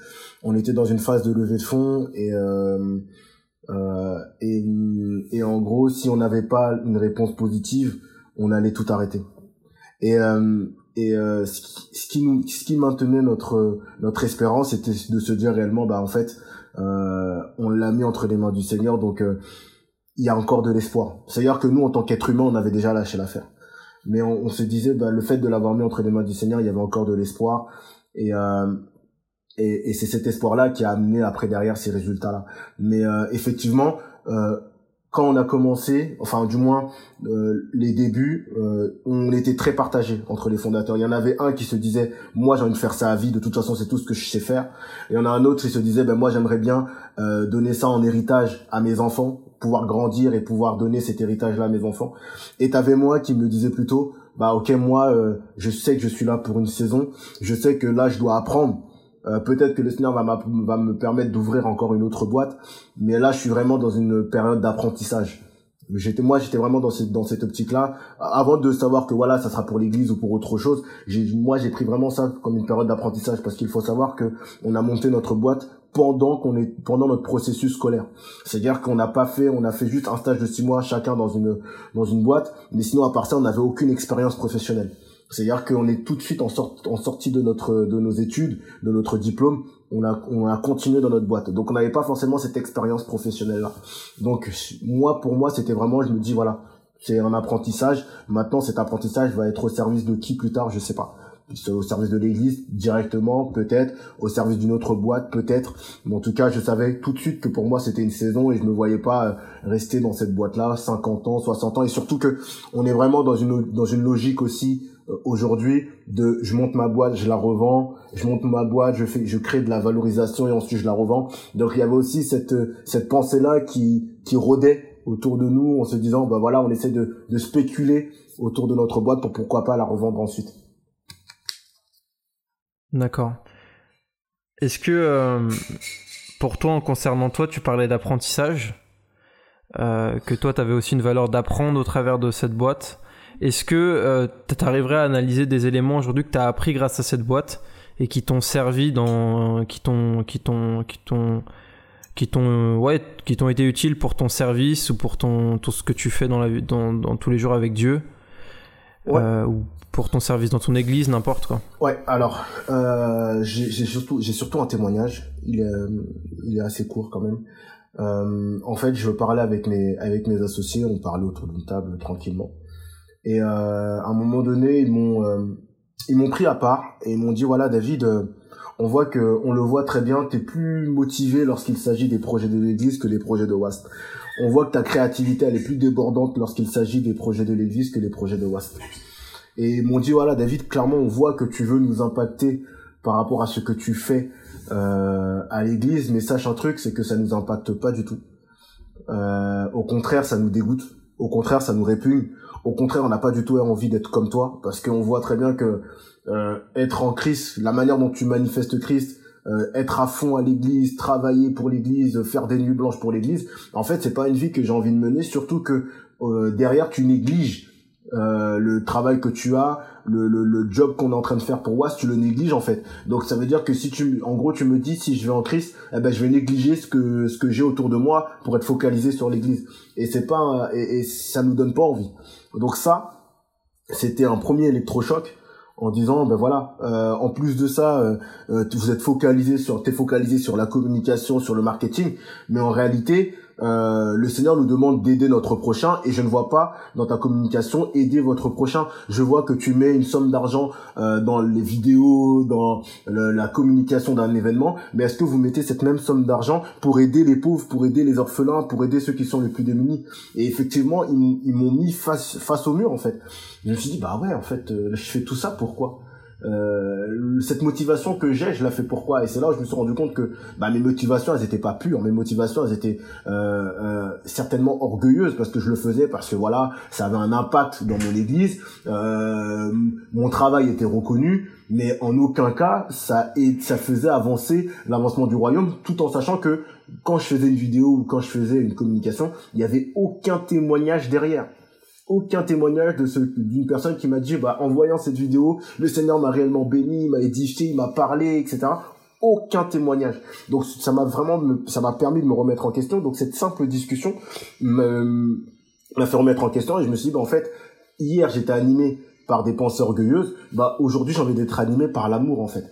On était dans une phase de levée de fonds et euh, euh, et, et en gros, si on n'avait pas une réponse positive, on allait tout arrêter. Et euh, et euh, ce, qui, ce qui nous ce qui maintenait notre notre espérance c'était de se dire réellement bah en fait euh, on l'a mis entre les mains du Seigneur donc euh, il y a encore de l'espoir. C'est-à-dire que nous en tant qu'être humain, on avait déjà lâché l'affaire mais on, se disait bah, le fait de l'avoir mis entre les mains du Seigneur il y avait encore de l'espoir. Et euh, et, et c'est cet espoir là qui a amené après derrière ces résultats là mais euh, effectivement euh, quand on a commencé, enfin du moins euh, les débuts, euh, on était très partagé entre les fondateurs. Il y en avait un qui se disait moi j'ai envie de faire ça à vie, de toute façon c'est tout ce que je sais faire. Et il y en a un autre qui se disait ben moi j'aimerais bien euh, donner ça en héritage à mes enfants pouvoir grandir et pouvoir donner cet héritage-là à mes enfants. Et t'avais moi qui me disais plutôt, bah ok moi je sais que je suis là pour une saison, je sais que là je dois apprendre. Euh, peut-être que le Seigneur va, va me permettre d'ouvrir encore une autre boîte, mais là je suis vraiment dans une période d'apprentissage. J'étais moi j'étais vraiment dans cette dans cette optique là avant de savoir que voilà ça sera pour l'église ou pour autre chose. J'ai moi j'ai pris vraiment ça comme une période d'apprentissage parce qu'il faut savoir que on a monté notre boîte pendant qu'on est pendant notre processus scolaire. C'est-à-dire qu'on n'a pas fait, on a fait juste un stage de six mois chacun dans une dans une boîte, mais sinon à part ça, on n'avait aucune expérience professionnelle. C'est-à-dire qu'on est tout de suite en, sort, en sortie de notre de nos études, de notre diplôme, on a on a continué dans notre boîte. Donc on n'avait pas forcément cette expérience professionnelle là. Donc moi pour moi, c'était vraiment je me dis voilà, c'est un apprentissage. Maintenant cet apprentissage va être au service de qui plus tard, je sais pas au service de l'église directement peut-être au service d'une autre boîte peut-être mais en tout cas je savais tout de suite que pour moi c'était une saison et je me voyais pas euh, rester dans cette boîte là 50 ans 60 ans et surtout que on est vraiment dans une dans une logique aussi aujourd'hui de je monte ma boîte je la revends je monte ma boîte je crée de la valorisation et ensuite je la revends donc il y avait aussi cette pensée là qui rôdait autour de nous en se disant bah voilà on essaie de spéculer autour de notre boîte pour pourquoi pas la revendre ensuite D'accord. Est-ce que, euh, pour toi, en concernant toi, tu parlais d'apprentissage que toi, tu avais aussi une valeur d'apprendre au travers de cette boîte. Est-ce que tu arriverais à analyser des éléments aujourd'hui que tu as appris grâce à cette boîte et qui t'ont servi dans qui t'ont qui t'ont qui t'ont qui t'ont ouais qui t'ont été utiles pour ton service ou pour ton tout ce que tu fais dans la dans, dans tous les jours avec Dieu euh, ou pour ton service dans ton église n'importe quoi? Ouais alors euh, j'ai surtout j'ai surtout un témoignage. Il est il est assez court quand même. Euh, en fait je parlais avec mes avec mes associés. On parlait autour d'une table tranquillement et euh, à un moment donné ils m'ont euh, ils m'ont pris à part et ils m'ont dit voilà David euh, on voit que on le voit très bien t'es plus motivé lorsqu'il s'agit des projets de l'église que les projets de WAST on voit que ta créativité elle est plus débordante lorsqu'il s'agit des projets de l'église que les projets de WAST et ils m'ont dit voilà David clairement on voit que tu veux nous impacter par rapport à ce que tu fais euh, à l'église mais sache un truc c'est que ça nous impacte pas du tout. Euh, au contraire ça nous dégoûte. Au contraire ça nous répugne au contraire, on n'a pas du tout envie d'être comme toi, parce qu'on voit très bien que euh, être en Christ, la manière dont tu manifestes Christ, euh, être à fond à l'église, travailler pour l'église, faire des nuits blanches pour l'église, en fait, c'est pas une vie que j'ai envie de mener, surtout que euh, derrière, tu négliges euh, le travail que tu as, le, le, le job qu'on est en train de faire pour WAS, tu le négliges en fait. Donc ça veut dire que si tu, en gros, tu me dis si je vais en Christ, eh ben je vais négliger ce que ce que j'ai autour de moi pour être focalisé sur l'Église. Et c'est pas et, et ça nous donne pas envie. Donc ça, c'était un premier électrochoc en disant ben voilà euh, en plus de ça euh, euh, vous êtes focalisé sur t'es focalisé sur la communication sur le marketing mais en réalité euh, le Seigneur nous demande d'aider notre prochain et je ne vois pas dans ta communication aider votre prochain. Je vois que tu mets une somme d'argent euh, dans les vidéos, dans la communication d'un événement, mais est-ce que vous mettez cette même somme d'argent pour aider les pauvres, pour aider les orphelins, pour aider ceux qui sont les plus démunis? Et effectivement, ils, m'ont mis face face au mur en fait. Je me suis dit bah ouais en fait, euh, je fais tout ça pourquoi? Euh, cette motivation que j'ai, je la fais pourquoi? Et c'est là où je me suis rendu compte que bah, mes motivations, elles étaient pas pures. Mes motivations, elles étaient euh, euh, certainement orgueilleuses parce que je le faisais parce que voilà, ça avait un impact dans mon église. Mon travail était reconnu, mais en aucun cas ça ça faisait avancer l'avancement du royaume, tout en sachant que quand je faisais une vidéo ou quand je faisais une communication, il y avait aucun témoignage derrière aucun témoignage d'une personne qui m'a dit bah en voyant cette vidéo le Seigneur m'a réellement béni il m'a édifié il m'a parlé etc aucun témoignage. Donc ça m'a vraiment permis de me remettre en question. Donc cette simple discussion m'a fait remettre en question et je me suis dit bah en fait hier j'étais animé par des pensées orgueilleuses. Bah aujourd'hui j'ai envie d'être animé par l'amour en fait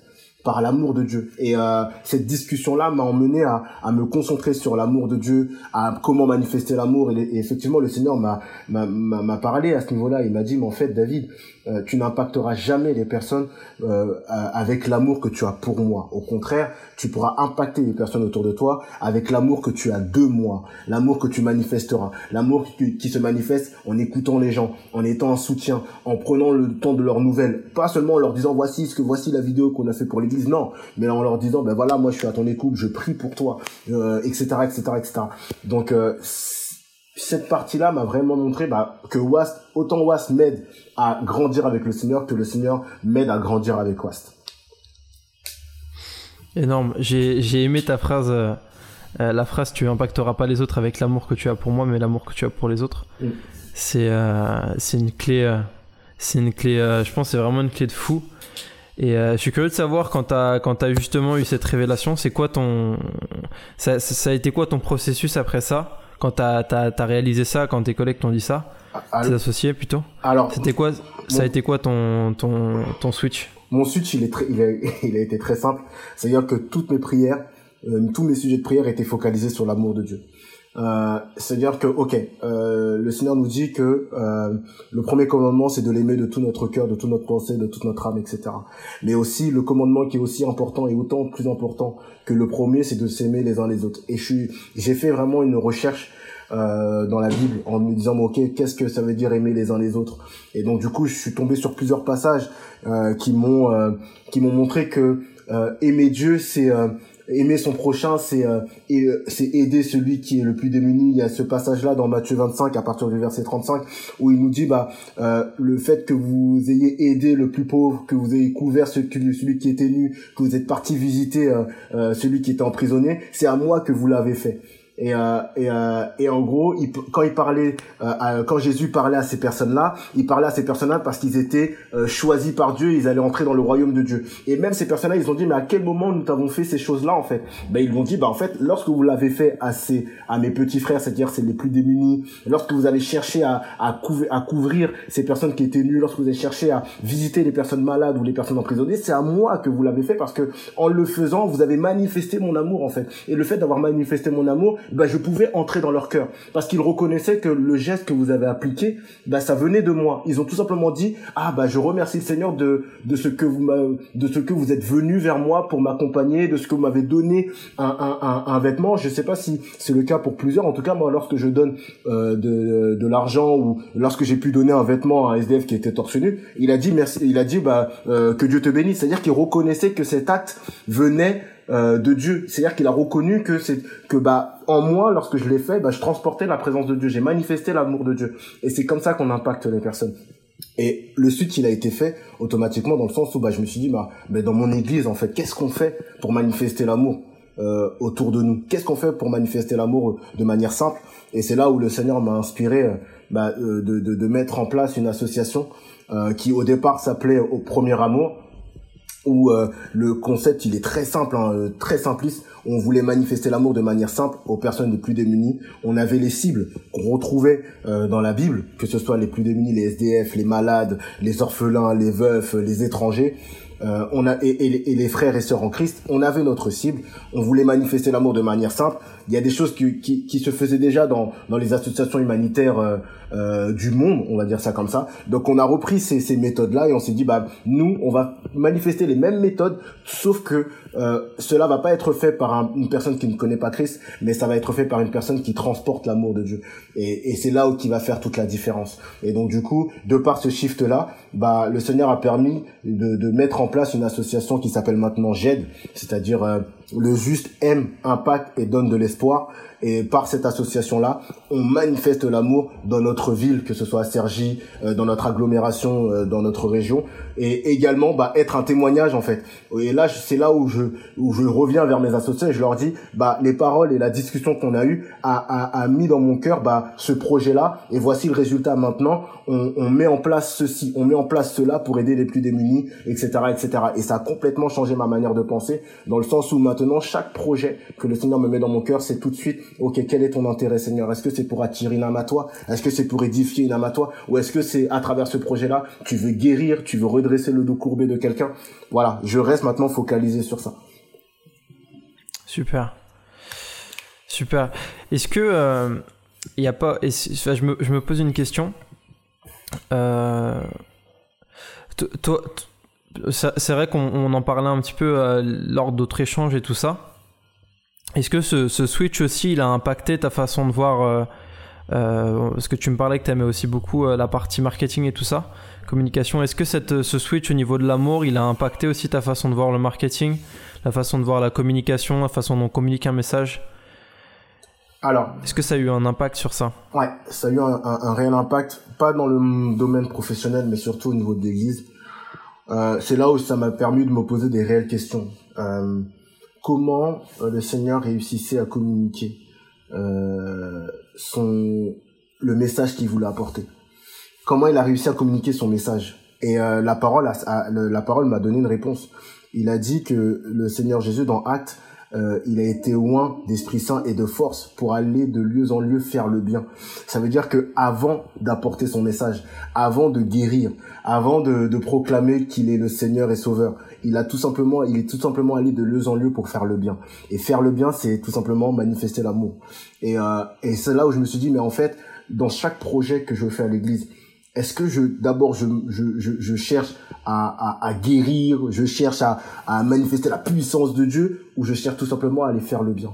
par l'amour de Dieu. Et euh, cette discussion-là m'a emmené à, à, me concentrer sur l'amour de Dieu, à comment manifester l'amour. Et, effectivement, le Seigneur m'a m'a parlé à ce niveau-là. Il m'a dit, mais en fait, David, euh, tu n'impacteras jamais les personnes euh, avec l'amour que tu as pour moi. Au contraire, tu pourras impacter les personnes autour de toi avec l'amour que tu as de moi, l'amour que tu manifesteras, l'amour qui, qui, se manifeste en écoutant les gens, en étant un soutien, en prenant le temps de leurs nouvelles, pas seulement en leur disant voici ce que voici la vidéo qu'on a fait pour l'église, non, mais en leur disant ben voilà moi je suis à ton écoute, je prie pour toi, euh, etc etc etc. Donc euh, cette partie-là m'a vraiment montré bah, que Wast, autant Wast m'aide à grandir avec le Seigneur que le Seigneur m'aide à grandir avec Wast. Énorme. J'ai aimé ta phrase, euh, euh, la phrase tu impacteras pas les autres avec l'amour que tu as pour moi, mais l'amour que tu as pour les autres. Mm. C'est euh, c'est une clé, c'est une clé. je pense c'est vraiment une clé de fou. Et je suis curieux de savoir quand tu as justement eu cette révélation, c'est quoi ton ça, ça, a été quoi ton processus après ça? Quand tu as, réalisé ça, quand tes collègues t'ont dit ça, ah, tes associés plutôt? Alors, c'était quoi Ça a été quoi ton, ton, ton switch? Mon switch, il, est très, il, a, il a été très simple. C'est-à-dire que toutes mes prières, euh, tous mes sujets de prière étaient focalisés sur l'amour de Dieu. Euh, c'est-à-dire que, ok, euh, le Seigneur nous dit que euh, le premier commandement, c'est de l'aimer de tout notre cœur, de toute notre pensée, de toute notre âme, etc. Mais aussi, le commandement qui est aussi important et autant plus important que le premier, c'est de s'aimer les uns les autres. Et j'ai fait vraiment une recherche euh, dans la Bible en me disant ok qu'est-ce que ça veut dire aimer les uns les autres? Et donc du coup je suis tombé sur plusieurs passages euh, qui m'ont euh, qui m'ont montré que aimer Dieu c'est aimer son prochain, c'est euh, euh, c'est aider celui qui est le plus démuni. Il y a ce passage-là dans Matthieu 25 à partir du verset 35 où il nous dit bah euh, le fait que vous ayez aidé le plus pauvre, que vous ayez couvert celui, celui qui était nu, que vous êtes parti visiter celui qui était emprisonné, c'est à moi que vous l'avez fait. Et, euh, et, euh, et en gros, quand il parlait, euh, quand Jésus parlait à ces personnes-là, il parlait à ces personnes-là parce qu'ils étaient euh, choisis par Dieu, ils allaient entrer dans le royaume de Dieu. Et même ces personnes-là, ils ont dit, mais à quel moment nous t'avons fait ces choses-là en fait? Ben ils vont dit, bah en fait, lorsque vous l'avez fait à ces, à mes petits frères, c'est-à-dire c'est les plus démunis, lorsque vous avez cherché à à, couvrir, à couvrir ces personnes qui étaient nues, lorsque vous avez cherché à visiter les personnes malades ou les personnes emprisonnées, c'est à moi que vous l'avez fait parce que en le faisant, vous avez manifesté mon amour en fait. Et le fait d'avoir manifesté mon amour, bah, je pouvais entrer dans leur cœur. Parce qu'ils reconnaissaient que le geste que vous avez appliqué, bah, ça venait de moi. Ils ont tout simplement dit, ah, bah, je remercie le Seigneur de, de ce que vous de ce que vous êtes venu vers moi pour m'accompagner, de ce que vous m'avez donné un, un, un, un, vêtement. Je sais pas si c'est le cas pour plusieurs. En tout cas, moi, lorsque je donne euh, de, de l'argent ou lorsque j'ai pu donner un vêtement à un SDF qui était torse nu, il a dit merci, il a dit, bah, euh, que Dieu te bénisse. C'est-à-dire qu'il reconnaissait que cet acte venait euh, de Dieu. C'est-à-dire qu'il a reconnu que c'est que bah en moi, lorsque je l'ai fait, bah je transportais la présence de Dieu, j'ai manifesté l'amour de Dieu. Et c'est comme ça qu'on impacte les personnes. Et le suite, il a été fait automatiquement dans le sens où bah je me suis dit bah mais dans mon église en fait, qu'est-ce qu'on fait pour manifester l'amour euh, autour de nous? Qu'est-ce qu'on fait pour manifester l'amour de manière simple? Et c'est là où le Seigneur m'a inspiré euh, bah, de, de, de, mettre en place une association qui au départ s'appelait Au Premier Amour où euh, le concept il est très simple, hein, euh, très simpliste. On voulait manifester l'amour de manière simple aux personnes les plus démunies. On avait les cibles qu'on retrouvait euh, dans la Bible, que ce soit les plus démunis, les SDF, les malades, les orphelins, les veufs, les étrangers. on a et, et, les frères et sœurs en Christ, on avait notre cible. On voulait manifester l'amour de manière simple. Il y a des choses qui, qui, qui se faisaient déjà dans, dans les associations humanitaires euh, du monde, on va dire ça comme ça. Donc on a repris ces, ces méthodes-là et on s'est dit bah nous on va manifester les mêmes méthodes, sauf que euh, cela va pas être fait par une personne qui ne connaît pas Christ, mais ça va être fait par une personne qui transporte l'amour de Dieu. Et, et c'est là où qui va faire toute la différence. Et donc du coup, de par ce shift-là, bah le Seigneur a permis de, de mettre en place une association qui s'appelle maintenant GED, c'est-à-dire euh, le juste aime, impacte et donne de l'espoir. Et par cette association-là, on manifeste l'amour dans notre ville, que ce soit à Sergi, euh, dans notre agglomération, euh, dans notre région, et également bah, être un témoignage en fait. Et là, c'est là où je où je reviens vers mes associés et je leur dis bah les paroles et la discussion qu'on a eue a, a, a, mis dans mon cœur bah ce projet-là. Et voici le résultat maintenant. On, on met en place ceci, on met en place cela pour aider les plus démunis, etc., etc. Et ça a complètement changé ma manière de penser dans le sens où maintenant chaque projet que le Seigneur me met dans mon cœur, c'est tout de suite ok quel est ton intérêt Seigneur? Est-ce que c'est pour attirer une âme à toi? Est-ce que c'est pour édifier une âme à toi? Ou est-ce que c'est à travers ce projet-là tu veux guérir, tu veux redresser le dos courbé de quelqu'un? Voilà, je reste maintenant focalisé sur ça. Super. Super. Est-ce que euh, il y a pas je me, je me pose une question. Euh, toi, c'est vrai qu'on en parlait un petit peu euh, lors d'autres échanges et tout ça. Est-ce que ce, ce, switch aussi, il a impacté ta façon de voir euh, euh, Parce que tu me parlais que tu aimais aussi beaucoup euh, la partie marketing et tout ça, communication. Est-ce que cette, ce switch au niveau de l'amour, il a impacté aussi ta façon de voir le marketing, la façon de voir la communication, la façon dont on communique un message? Alors, est-ce que ça a eu un impact sur ça? Ouais, ça a eu un, un, un, réel impact, pas dans le domaine professionnel, mais surtout au niveau de l'église. Euh, c'est là où ça m'a permis de me poser des réelles questions. Euh, comment euh, le Seigneur réussissait à communiquer euh, son le message qu'il voulait apporter Comment il a réussi à communiquer son message Et euh, la parole, m'a donné une réponse. Il a dit que le Seigneur Jésus dans Actes il a été loin d'Esprit Saint et de force pour aller de lieu en lieu faire le bien. Ça veut dire que avant d'apporter son message, avant de guérir, avant de proclamer qu'il est le Seigneur et Sauveur, il a tout simplement, il est tout simplement allé de lieu en lieu pour faire le bien. Et faire le bien, c'est tout simplement manifester l'amour. Et, euh, et c'est là où je me suis dit, mais en fait, dans chaque projet que je fais à l'Église, est-ce que je d'abord je, je, je, cherche à, à, à, guérir, je cherche à, à manifester la puissance de Dieu ou je cherche tout simplement à aller faire le bien?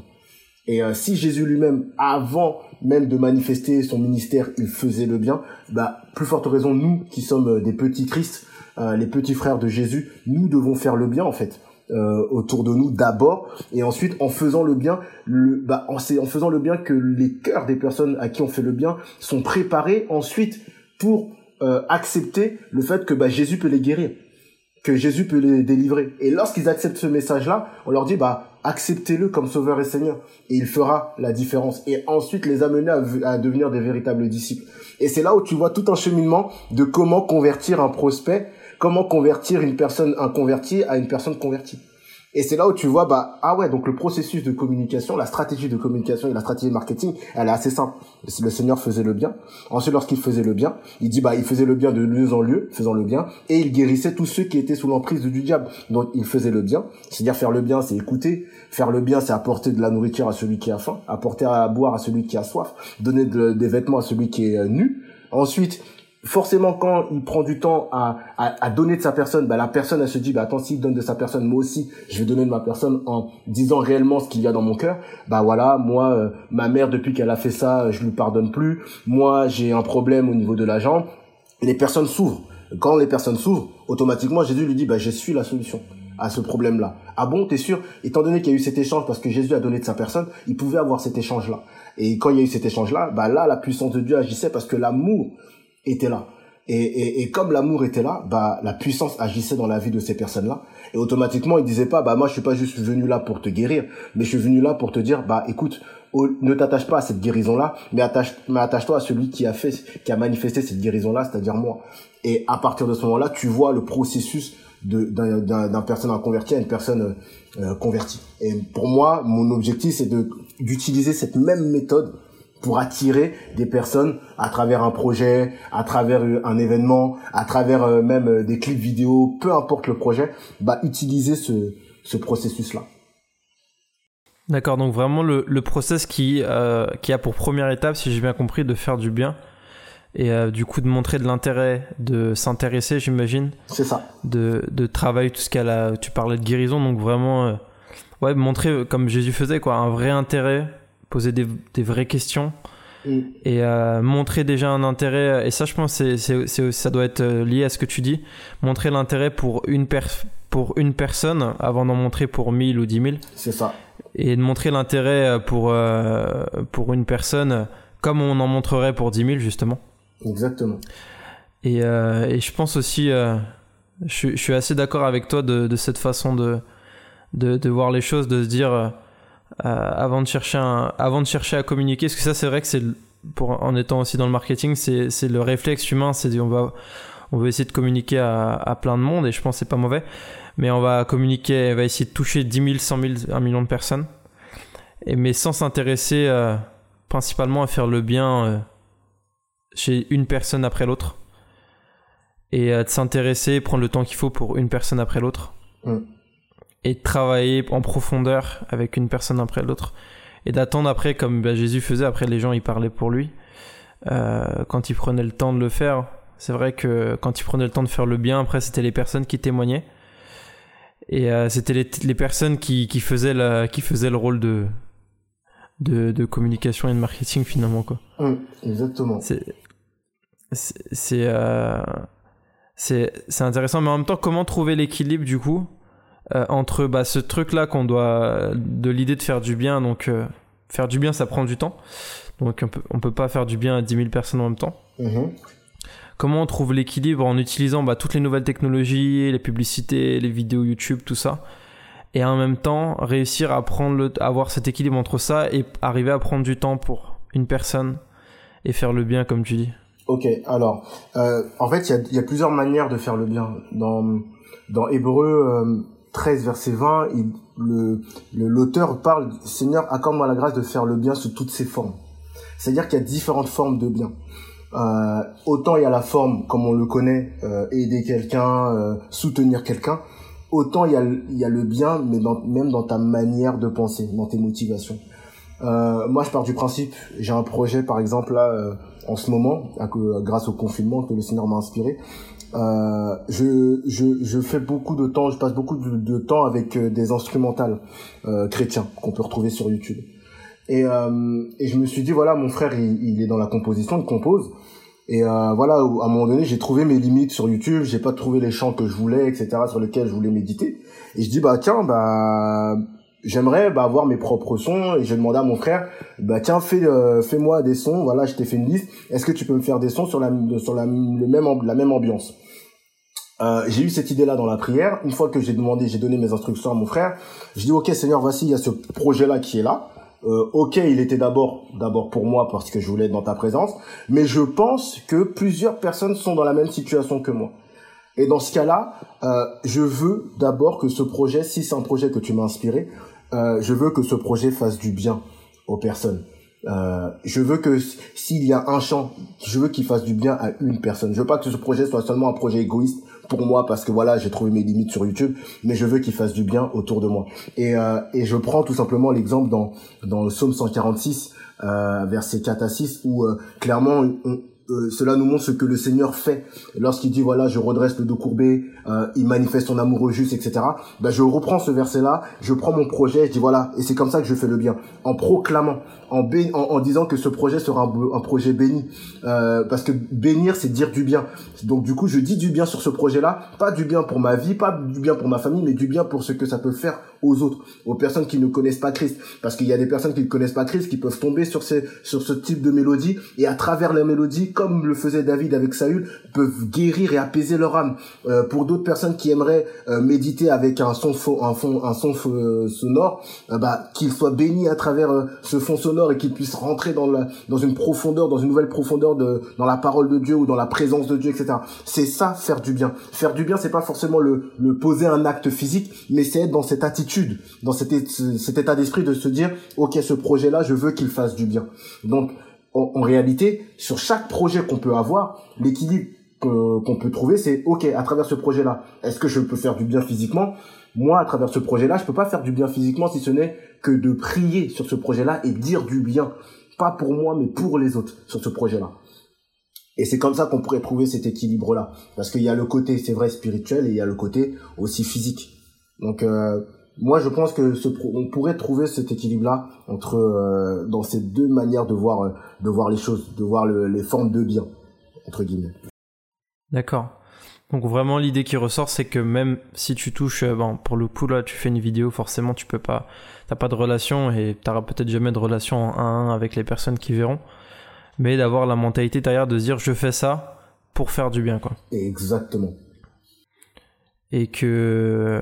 Et euh, si Jésus lui-même, avant même de manifester son ministère, il faisait le bien, bah plus forte raison nous qui sommes euh, des petits Christ, euh, les petits frères de Jésus, nous devons faire le bien en fait. Euh, autour de nous d'abord et ensuite en faisant le bien le bah en, en faisant le bien que les cœurs des personnes à qui on fait le bien sont préparés ensuite pour euh, accepter le fait que bah, Jésus peut les guérir. que Jésus peut les délivrer. Et lorsqu'ils acceptent ce message-là, on leur dit, bah, acceptez-le comme sauveur et seigneur. Et il fera la différence. Et ensuite les amener à, à devenir des véritables disciples. Et c'est là où tu vois tout un cheminement de comment convertir un prospect, comment convertir une personne, un converti à une personne convertie. Et c'est là où tu vois, bah, ah ouais, donc le processus de communication, la stratégie de communication et la stratégie de marketing, elle est assez simple. Le Seigneur faisait le bien. Ensuite, lorsqu'il faisait le bien, il dit, bah, il faisait le bien de lieu en lieu, faisant le bien, et il guérissait tous ceux qui étaient sous l'emprise du diable. Donc, il faisait le bien. C'est-à-dire, faire le bien, c'est écouter. Faire le bien, c'est apporter de la nourriture à celui qui a faim, apporter à boire à celui qui a soif, donner des vêtements à celui qui est euh, nu. Ensuite, forcément quand il prend du temps à, à, donner de sa personne, bah, la personne elle se dit bah attends s'il donne de sa personne, moi aussi je vais donner de ma personne en disant réellement ce qu'il y a dans mon cœur. Bah voilà, moi euh, ma mère depuis qu'elle a fait ça, je lui pardonne plus. Moi j'ai un problème au niveau de la jambe. Les personnes s'ouvrent. Quand les personnes s'ouvrent, automatiquement Jésus lui dit bah je suis la solution à ce problème-là. Ah bon, t'es sûr? Étant donné qu'il y a eu cet échange parce que Jésus a donné de sa personne, il pouvait avoir cet échange-là. Et quand il y a eu cet échange-là, bah là, la puissance de Dieu agissait parce que l'amour était là. Et, et, et comme l'amour était là, bah la puissance agissait dans la vie de ces personnes-là. Et automatiquement, il disait pas, bah moi je suis pas juste venu là pour te guérir, mais je suis venu là pour te dire, bah écoute, ne t'attache pas à cette guérison-là, mais attache, mais attache-toi à celui qui a fait, qui a manifesté cette guérison-là, c'est-à-dire moi. Et à partir de ce moment-là, tu vois le processus de d'un personne converti à une personne euh, convertie. Et pour moi, mon objectif, c'est d'utiliser cette même méthode pour attirer des personnes à travers un projet, à travers euh, un événement, à travers euh, même euh, des clips vidéo, peu importe le projet, bah utiliser ce, ce processus-là. D'accord, donc vraiment le, le process qui, qui a pour première étape, si j'ai bien compris, de faire du bien et du coup de montrer de l'intérêt, de s'intéresser, j'imagine. C'est ça. De, de travailler tout ce qu'elle a. Tu parlais de guérison, donc vraiment, ouais, montrer comme Jésus faisait quoi, un vrai intérêt poser des, des vraies questions mm. et euh, montrer déjà un intérêt. Et ça, je pense, c'est, c'est, ça doit être euh, lié à ce que tu dis. Montrer l'intérêt pour une, pour une personne avant d'en montrer pour 1000 ou 10 000. C'est ça. Et de montrer l'intérêt euh, pour, pour une personne comme on en montrerait pour 10 000, justement. Exactement. Et, et je pense aussi, je, je, suis assez d'accord avec toi de, de cette façon de, de, de, voir les choses, de se dire avant de chercher avant de chercher à communiquer. Parce que ça c'est vrai que c'est pour en étant aussi dans le marketing c'est le réflexe humain c'est on va on veut essayer de communiquer à, plein de monde et je pense c'est pas mauvais. Mais on va communiquer on va essayer de toucher 10 000 100 000 1 million de personnes. Mais sans s'intéresser euh, principalement à faire le bien euh, chez une personne après l'autre. Et de s'intéresser prendre le temps qu'il faut pour une personne après l'autre. Mm et de travailler en profondeur avec une personne après l'autre et d'attendre après comme bah, Jésus faisait. Après les gens ils parlaient pour lui. Euh, quand il prenait le temps de le faire c'est vrai que quand il prenait le temps de faire le bien après c'était les personnes qui témoignaient. Et euh, c'était les, les, personnes qui, qui faisaient la, qui faisaient le rôle de, de, de communication et de marketing finalement quoi. Mmh, exactement. C'est c'est euh, c'est intéressant. Mais en même temps comment trouver l'équilibre du coup euh, entre bah, ce truc-là qu'on doit, de l'idée de faire du bien, donc euh, faire du bien, ça prend du temps. Donc on peut, on peut pas faire du bien à 10 000 personnes en même temps. Mhm. Comment on trouve l'équilibre en utilisant bah, toutes les nouvelles technologies, les publicités, les vidéos YouTube, tout ça et en même temps réussir à prendre le, avoir cet équilibre entre ça et arriver à prendre du temps pour une personne et faire le bien comme tu dis? Ok, alors euh, en fait il y a, y a, plusieurs manières de faire le bien. Dans dans Hébreu 13, verset 20, le l'auteur parle, Seigneur, accorde-moi la grâce de faire le bien sous toutes ses formes. C'est-à-dire qu'il y a différentes formes de bien. Euh, autant il y a la forme, comme on le connaît, euh, aider quelqu'un, euh, soutenir quelqu'un. Autant il y a, le bien, mais même dans ta manière de penser, dans tes motivations. Moi, je pars du principe, j'ai un projet, par exemple, là, en ce moment, grâce au confinement que le Seigneur m'a inspiré, euh, je, je, je fais beaucoup de temps, je passe beaucoup de, temps avec euh, des instrumentales euh, chrétiens qu'on peut retrouver sur YouTube. Et, euh, et je me suis dit, voilà, mon frère, il, il est dans la composition, il compose. Et euh, voilà, à un moment donné, j'ai trouvé mes limites sur YouTube, j'ai pas trouvé les chants que je voulais, etc., sur lesquels je voulais méditer. Et je dis, bah tiens, bah j'aimerais bah, avoir mes propres sons et j'ai demandé à mon frère bah tiens fais euh, fais-moi des sons voilà je t'ai fait une liste est-ce que tu peux me faire des sons sur la sur la le même la même ambiance? Euh, j'ai eu cette idée-là dans la prière. Une fois que j'ai demandé, j'ai donné mes instructions à mon frère, je dis ok Seigneur, voici il y a ce projet-là qui est là. Euh, ok, il était d'abord d'abord pour moi parce que je voulais être dans ta présence, mais je pense que plusieurs personnes sont dans la même situation que moi. Et dans ce cas-là, euh, je veux d'abord que ce projet, si c'est un projet que tu m'as inspiré, je veux que ce projet fasse du bien aux personnes. Je veux que s'il y a un champ, je veux qu'il fasse du bien à une personne. Je veux pas que ce projet soit seulement un projet égoïste pour moi parce que voilà, j'ai trouvé mes limites sur YouTube, mais je veux qu'il fasse du bien autour de moi. Et, euh, je prends tout simplement l'exemple dans dans le psaume 146, euh, verset 4 à 6, où euh, clairement cela nous montre ce que le Seigneur fait. Lorsqu'il dit voilà je redresse le dos courbé il manifeste son amour au juste etc ben je reprends ce verset là je prends mon projet je dis voilà et c'est comme ça que je fais le bien. En proclamant en, en, disant que ce projet sera un, projet béni. Euh, parce que bénir c'est dire du bien. Donc du coup je dis du bien sur ce projet là pas du bien pour ma vie pas du bien pour ma famille mais du bien pour ce que ça peut faire aux autres aux personnes qui ne connaissent pas Christ. Parce qu'il y a des personnes qui ne connaissent pas Christ qui peuvent tomber sur ces sur ce type de mélodie et à travers les mélodies comme le faisait David avec Saül, peuvent guérir et apaiser leur âme. Euh, pour d'autres personnes qui aimeraient euh, méditer avec un son faux, un fond, un son euh, sonore, bah qu'ils soient bénis à travers ce fond sonore et qu'ils puissent rentrer dans la, dans une profondeur, dans une nouvelle profondeur de, dans la parole de Dieu ou dans la présence de Dieu, etc. C'est ça faire du bien. Faire du bien, c'est pas forcément le, poser un acte physique, mais c'est être dans cette attitude, dans cet, état d'esprit de se dire, ok, ce projet-là, je veux qu'il fasse du bien. Donc en, réalité, sur chaque projet qu'on peut avoir, l'équilibre qu'on peut trouver, c'est ok, à travers ce projet-là, est-ce que je peux faire du bien physiquement? Moi, à travers ce projet-là, je peux pas faire du bien physiquement si ce n'est que de prier sur ce projet-là et dire du bien, pas pour moi, mais pour les autres sur ce projet-là. Et c'est comme ça qu'on pourrait trouver cet équilibre-là, parce qu'il y a le côté, c'est vrai, spirituel et il y a le côté aussi physique. Donc euh, moi je pense que ce, on pourrait trouver cet équilibre là entre euh, dans ces deux manières de voir euh, de voir les choses de voir les formes de bien entre guillemets d'accord donc vraiment l'idée qui ressort c'est que même si tu touches euh, bon pour le coup là tu fais une vidéo forcément tu peux pas t'as pas de relation et t'auras peut-être jamais de relation en 1 à 1 avec les personnes qui verront. Mais d'avoir la mentalité derrière de dire je fais ça pour faire du bien quoi. Exactement et que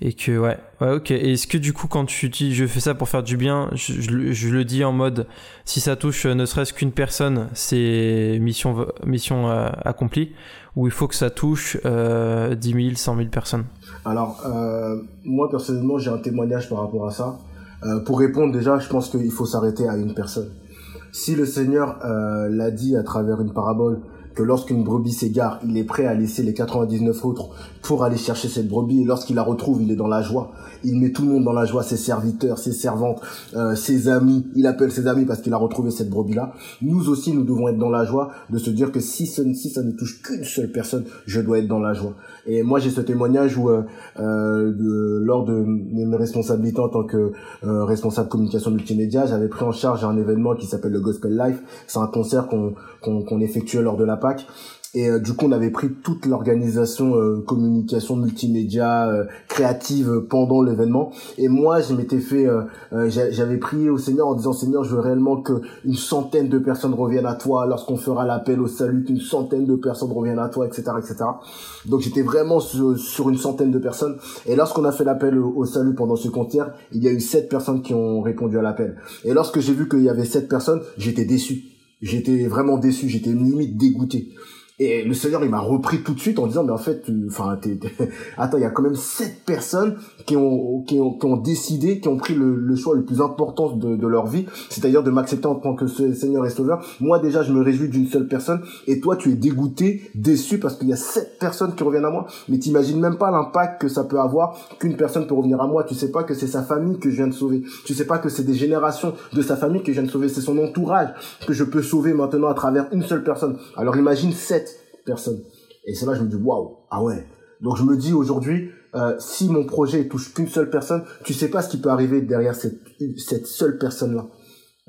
et que ouais. Ouais ok. Est-ce que du coup quand tu dis je fais ça pour faire du bien je, je, le dis en mode si ça touche ne serait-ce qu'une personne c'est mission mission euh, accomplie ou il faut que ça touche euh, 10 000 100 000 personnes? Alors euh, moi personnellement j'ai un témoignage par rapport à ça. Euh, pour répondre déjà je pense qu'il faut s'arrêter à une personne. Si le Seigneur euh, l'a dit à travers une parabole que lorsqu'une brebis s'égare, il est prêt à laisser les 99 autres pour aller chercher cette brebis. Et lorsqu'il la retrouve, il est dans la joie. Il met tout le monde dans la joie, ses serviteurs, ses servantes, euh, ses amis. Il appelle ses amis parce qu'il a retrouvé cette brebis-là. Nous aussi, nous devons être dans la joie de se dire que si, ça ne touche qu'une seule personne, je dois être dans la joie. Et moi, j'ai ce témoignage où, euh, euh lors de mes responsabilités en tant que euh, responsable communication multimédia, j'avais pris en charge un événement qui s'appelle le Gospel Life. C'est un concert qu'on qu'on effectuait lors de la PAC et euh, du coup, on avait pris toute l'organisation euh, communication multimédia euh, créative pendant l'événement. Et moi, je m'étais fait, j'avais prié au Seigneur en disant Seigneur, je veux réellement que une centaine de personnes reviennent à toi lorsqu'on fera l'appel au salut, qu'une centaine de personnes reviennent à toi, etc., etc. Donc j'étais vraiment sur, une centaine de personnes. Et lorsqu'on a fait l'appel au, salut pendant ce concert, il y a eu sept personnes qui ont répondu à l'appel. Et lorsque j'ai vu qu'il y avait sept personnes, j'étais déçu. J'étais vraiment déçu. J'étais limite dégoûté. Et le Seigneur, il m'a repris tout de suite en disant, mais en fait, enfin, attends, il y a quand même sept personnes qui ont, qui ont, qui ont décidé, qui ont pris le, le choix le plus important de, de leur vie, c'est-à-dire de m'accepter en tant que Seigneur et Sauveur. Moi, déjà, je me réjouis d'une seule personne, et toi, tu es dégoûté, déçu, parce qu'il y a sept personnes qui reviennent à moi. Mais t'imagines même pas l'impact que ça peut avoir qu'une personne peut revenir à moi. Tu sais pas que c'est sa famille que je viens de sauver. Tu sais pas que c'est des générations de sa famille que je viens de sauver. C'est son entourage que je peux sauver maintenant à travers une seule personne. Alors imagine sept Et c'est là je me dis, waouh, ah ouais. Donc je me dis aujourd'hui, euh, si mon projet touche qu'une seule personne, tu sais pas ce qui peut arriver derrière cette, cette seule personne-là.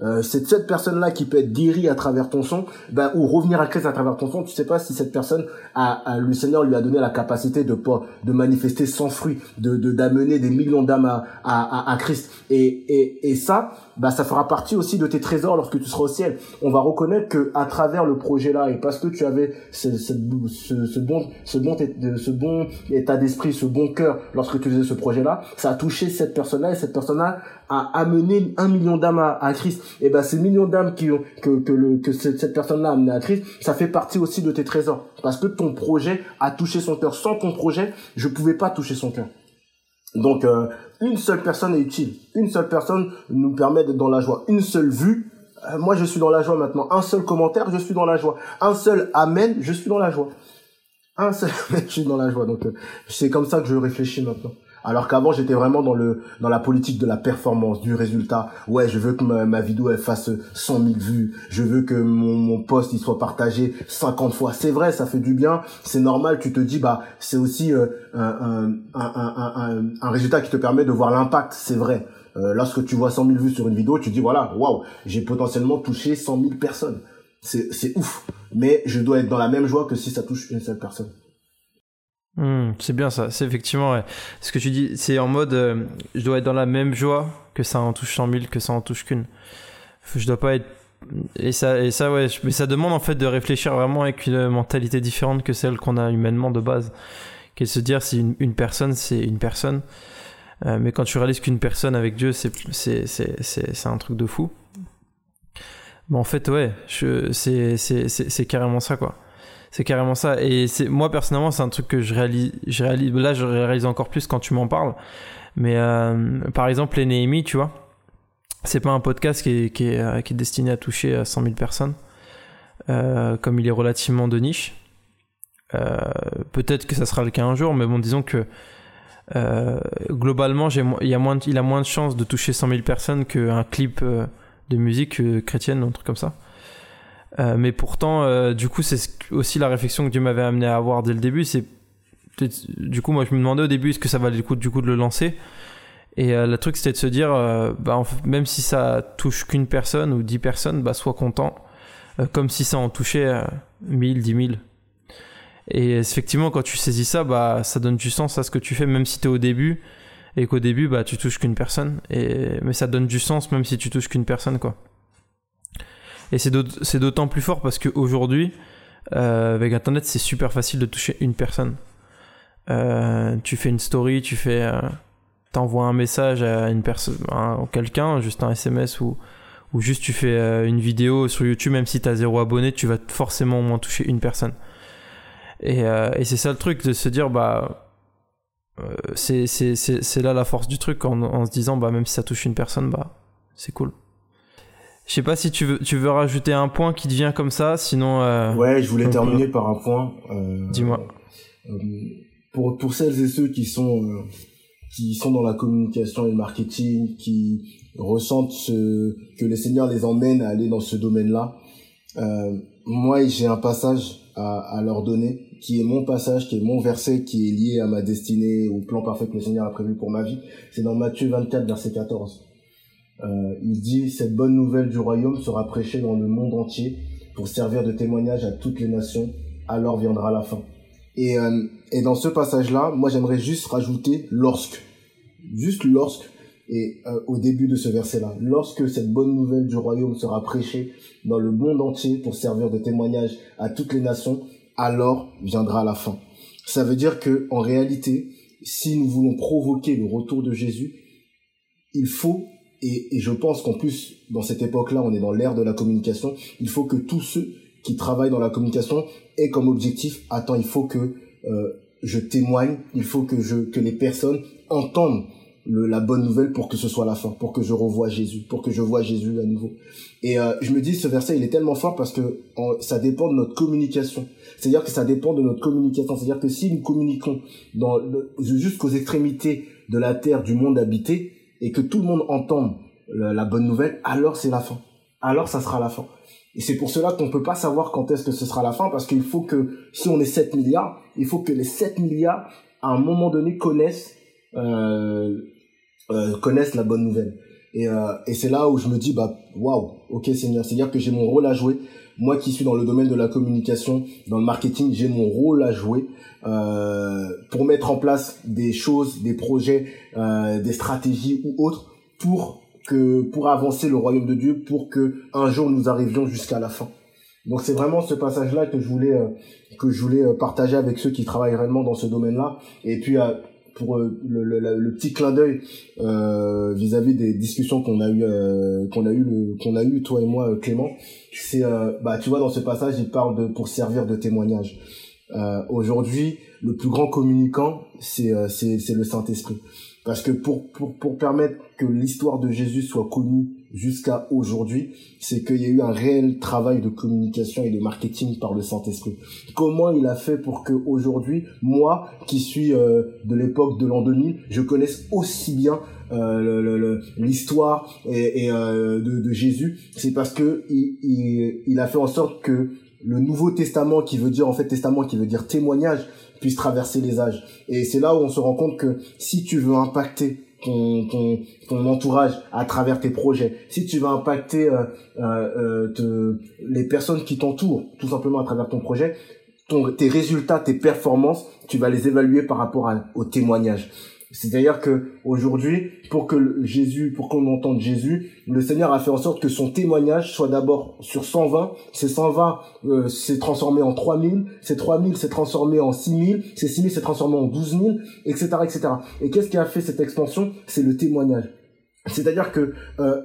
Euh, c'est cette personne-là qui peut être guérie à travers ton son, ben, ou revenir à Christ à travers ton son. Tu sais pas si cette personne a, le Seigneur lui a donné la capacité de de manifester sans fruit, de d'amener des millions d'âmes à, à, à, Christ. Et, et, et ça, bah ça fera partie aussi de tes trésors lorsque tu seras au ciel. On va reconnaître que à travers le projet là et parce que tu avais ce, ce, ce, bon ce bon ce bon état d'esprit, ce bon cœur lorsque tu faisais ce projet là, ça a touché cette personne là et cette personne là a amené un million d'âmes à, Christ. Et ben ces millions d'âmes qui que que le que cette, personne là a amené à Christ, ça fait partie aussi de tes trésors parce que ton projet a touché son cœur. Sans ton projet, je pouvais pas toucher son cœur. Donc, euh, une seule personne est utile. Une seule personne nous permet d'être dans la joie. Une seule vue, euh, moi je suis dans la joie maintenant. Un seul commentaire, je suis dans la joie. Un seul amen, je suis dans la joie. Un seul je suis dans la joie. Donc, euh, c'est comme ça que je réfléchis maintenant. Alors qu'avant, j'étais vraiment dans le dans la politique de la performance, du résultat. Ouais, je veux que ma, vidéo elle fasse 100 000 vues. Je veux que mon, mon post il soit partagé 50 fois. C'est vrai, ça fait du bien. C'est normal. Tu te dis bah c'est aussi euh, un, un, un, un, résultat qui te permet de voir l'impact. C'est vrai. Euh, lorsque tu vois 100 000 vues sur une vidéo, tu dis voilà, waouh, j'ai potentiellement touché 100 000 personnes. C'est ouf. Mais je dois être dans la même joie que si ça touche une seule personne. Hmm, c'est bien ça, c'est effectivement ce que tu dis, c'est en mode euh, je dois être dans la même joie que ça en touche 100 000, que ça en touche qu'une. Je dois pas être. Et ça, et ça, ouais, mais ça demande en fait de réfléchir vraiment avec une mentalité différente que celle qu'on a humainement de base. Qui est de se dire si une, personne, c'est une personne. Euh, mais quand tu réalises qu'une personne avec Dieu, c'est, un truc de fou. Mais en fait, ouais, c'est carrément ça, quoi. C'est carrément ça. Et c'est moi personnellement, c'est un truc que je réalise, je. Là, je réalise encore plus quand tu m'en parles. Mais euh, par exemple, les tu vois, c'est pas un podcast qui est, euh, destiné à toucher 100 000 personnes, euh, comme il est relativement de niche. Euh, peut-être que ça sera le cas un jour, mais bon, disons que euh, globalement, il, a moins de, chances de toucher 100 000 personnes qu'un clip de musique chrétienne un truc comme ça. Euh, mais pourtant, euh, du coup, c'est aussi la réflexion que Dieu m'avait amené à avoir dès le début. C'est du coup, moi, je me demandais au début est-ce que ça valait le coup du coup de le lancer? Et euh, le truc, c'était de se dire, bah, même si ça touche qu'une personne ou dix personnes, bah, sois content, comme si ça en touchait mille, dix mille. Et effectivement, quand tu saisis ça, bah, ça donne du sens à ce que tu fais, même si tu es au début, et qu'au début, bah, tu touches qu'une personne. Et... Mais ça donne du sens, même si tu touches qu'une personne, quoi. Et c'est d'autant plus fort parce qu'aujourd'hui, euh, avec Internet, c'est super facile de toucher une personne. Euh, tu fais une story, tu fais, euh, t'envoies un message à une personne, quelqu'un, juste un SMS ou, juste tu fais euh, une vidéo sur YouTube, même si t'as zéro abonné, tu vas forcément au moins toucher une personne. Et, et c'est ça le truc de se dire, bah, c'est là la force du truc en, en se disant, bah, même si ça touche une personne, bah, c'est cool. Je sais pas si tu veux, tu veux rajouter un point qui devient comme ça, sinon. Euh, ouais, je voulais terminer par un point. Euh, Dis-moi. Euh, pour pour celles et ceux qui sont qui sont dans la communication et le marketing, qui ressentent ce, que le Seigneur les emmène à aller dans ce domaine-là, moi j'ai un passage à, à leur donner qui est mon passage, qui est mon verset, qui est lié à ma destinée, au plan parfait que le Seigneur a prévu pour ma vie. C'est dans Matthieu 24, verset 14. Euh, il dit cette bonne nouvelle du royaume sera prêchée dans le monde entier pour servir de témoignage à toutes les nations. Alors viendra la fin. Et, euh, et dans ce passage-là, moi j'aimerais juste rajouter lorsque, juste lorsque, et euh, au début de ce verset-là, lorsque cette bonne nouvelle du royaume sera prêchée dans le monde entier pour servir de témoignage à toutes les nations, alors viendra la fin. Ça veut dire que en réalité, si nous voulons provoquer le retour de Jésus, il faut et, et je pense qu'en plus, dans cette époque-là, on est dans l'ère de la communication. Il faut que tous ceux qui travaillent dans la communication aient comme objectif, attends, il faut que euh, je témoigne, il faut que je que les personnes entendent le, la bonne nouvelle pour que ce soit la fin, pour que je revoie Jésus, pour que je vois Jésus à nouveau. Et euh, je me dis, ce verset, il est tellement fort parce que ça dépend de notre communication. C'est-à-dire que ça dépend de notre communication. C'est-à-dire que si nous communiquons jusqu'aux extrémités de la terre, du monde habité, et que tout le monde entende la bonne nouvelle, alors c'est la fin. Alors ça sera la fin. Et c'est pour cela qu'on peut pas savoir quand est-ce que ce sera la fin, parce qu'il faut que, si on est 7 milliards, il faut que les 7 milliards, à un moment donné, connaissent, euh, euh, connaissent la bonne nouvelle. Et, euh, et c'est là où je me dis, bah, waouh, ok Seigneur, c'est-à-dire que j'ai mon rôle à jouer. Moi qui suis dans le domaine de la communication, dans le marketing, j'ai mon rôle à jouer euh, pour mettre en place des choses, des projets, euh, des stratégies ou autres pour que pour avancer le royaume de Dieu, pour que un jour nous arrivions jusqu'à la fin. Donc c'est vraiment ce passage-là que je voulais euh, que je voulais euh, partager avec ceux qui travaillent réellement dans ce domaine-là. Et puis euh, pour le, le, le, petit clin d'œil vis-à-vis des discussions qu'on a eu qu'on a eu qu'on a eu toi et moi Clément, c'est bah tu vois dans ce passage il parle de pour servir de témoignage. Aujourd'hui le plus grand communicant c'est c'est c'est le Saint Esprit. Parce que pour, pour, pour permettre que l'histoire de Jésus soit connue jusqu'à aujourd'hui, c'est qu'il y a eu un réel travail de communication et de marketing par le Saint-Esprit. Comment il a fait pour que aujourd'hui, moi, qui suis euh, de l'époque de l'an 2000, je connaisse aussi bien euh, l'histoire et, euh, de, de, Jésus, c'est parce que il, il, il a fait en sorte que le Nouveau Testament, qui veut dire en fait testament, qui veut dire témoignage, puisse traverser les âges. Et c'est là où on se rend compte que si tu veux impacter ton, ton, ton entourage à travers tes projets, si tu veux impacter euh, euh, euh les personnes qui t'entourent, tout simplement à travers ton projet, ton, tes résultats, tes performances, tu vas les évaluer par rapport à, au témoignage. C'est-à-dire que aujourd'hui, pour que Jésus, pour qu'on entende Jésus, le Seigneur a fait en sorte que son témoignage soit d'abord sur 120. Ces 120 euh, s'est transformé en 3000, ces 3000 s'est transformé en 6000, ces 6000 s'est transformé en 12000, etc., etc. Et qu'est-ce qui a fait cette expansion? C'est le témoignage. C'est-à-dire que euh,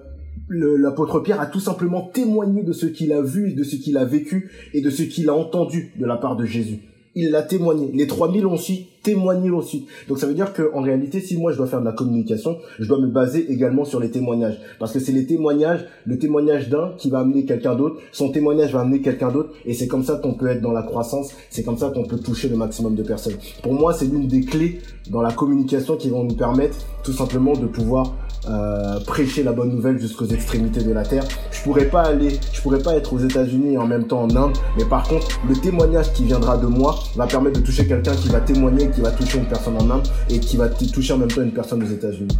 l'apôtre Pierre a tout simplement témoigné de ce qu'il a vu, de ce qu'il a vécu et de ce qu'il a entendu de la part de Jésus il l'a témoigné. Les 3000 ont aussi témoigné aussi. Donc ça veut dire que en réalité, si moi je dois faire de la communication, je dois me baser également sur les témoignages. Parce que c'est les témoignages, le témoignage d'un qui va amener quelqu'un d'autre, son témoignage va amener quelqu'un d'autre, et c'est comme ça qu'on peut être dans la croissance, c'est comme ça qu'on peut toucher le maximum de personnes. Pour moi, c'est l'une des clés dans la communication qui vont nous permettre tout simplement de pouvoir euh, prêcher la bonne nouvelle jusqu'aux extrémités de la terre. Je pourrais pas aller, je pourrais pas être aux États-Unis et en même temps en Inde, mais par contre, le témoignage qui viendra de moi va permettre de toucher quelqu'un qui va témoigner, qui va toucher une personne en Inde et qui va toucher en même temps une personne aux États-Unis.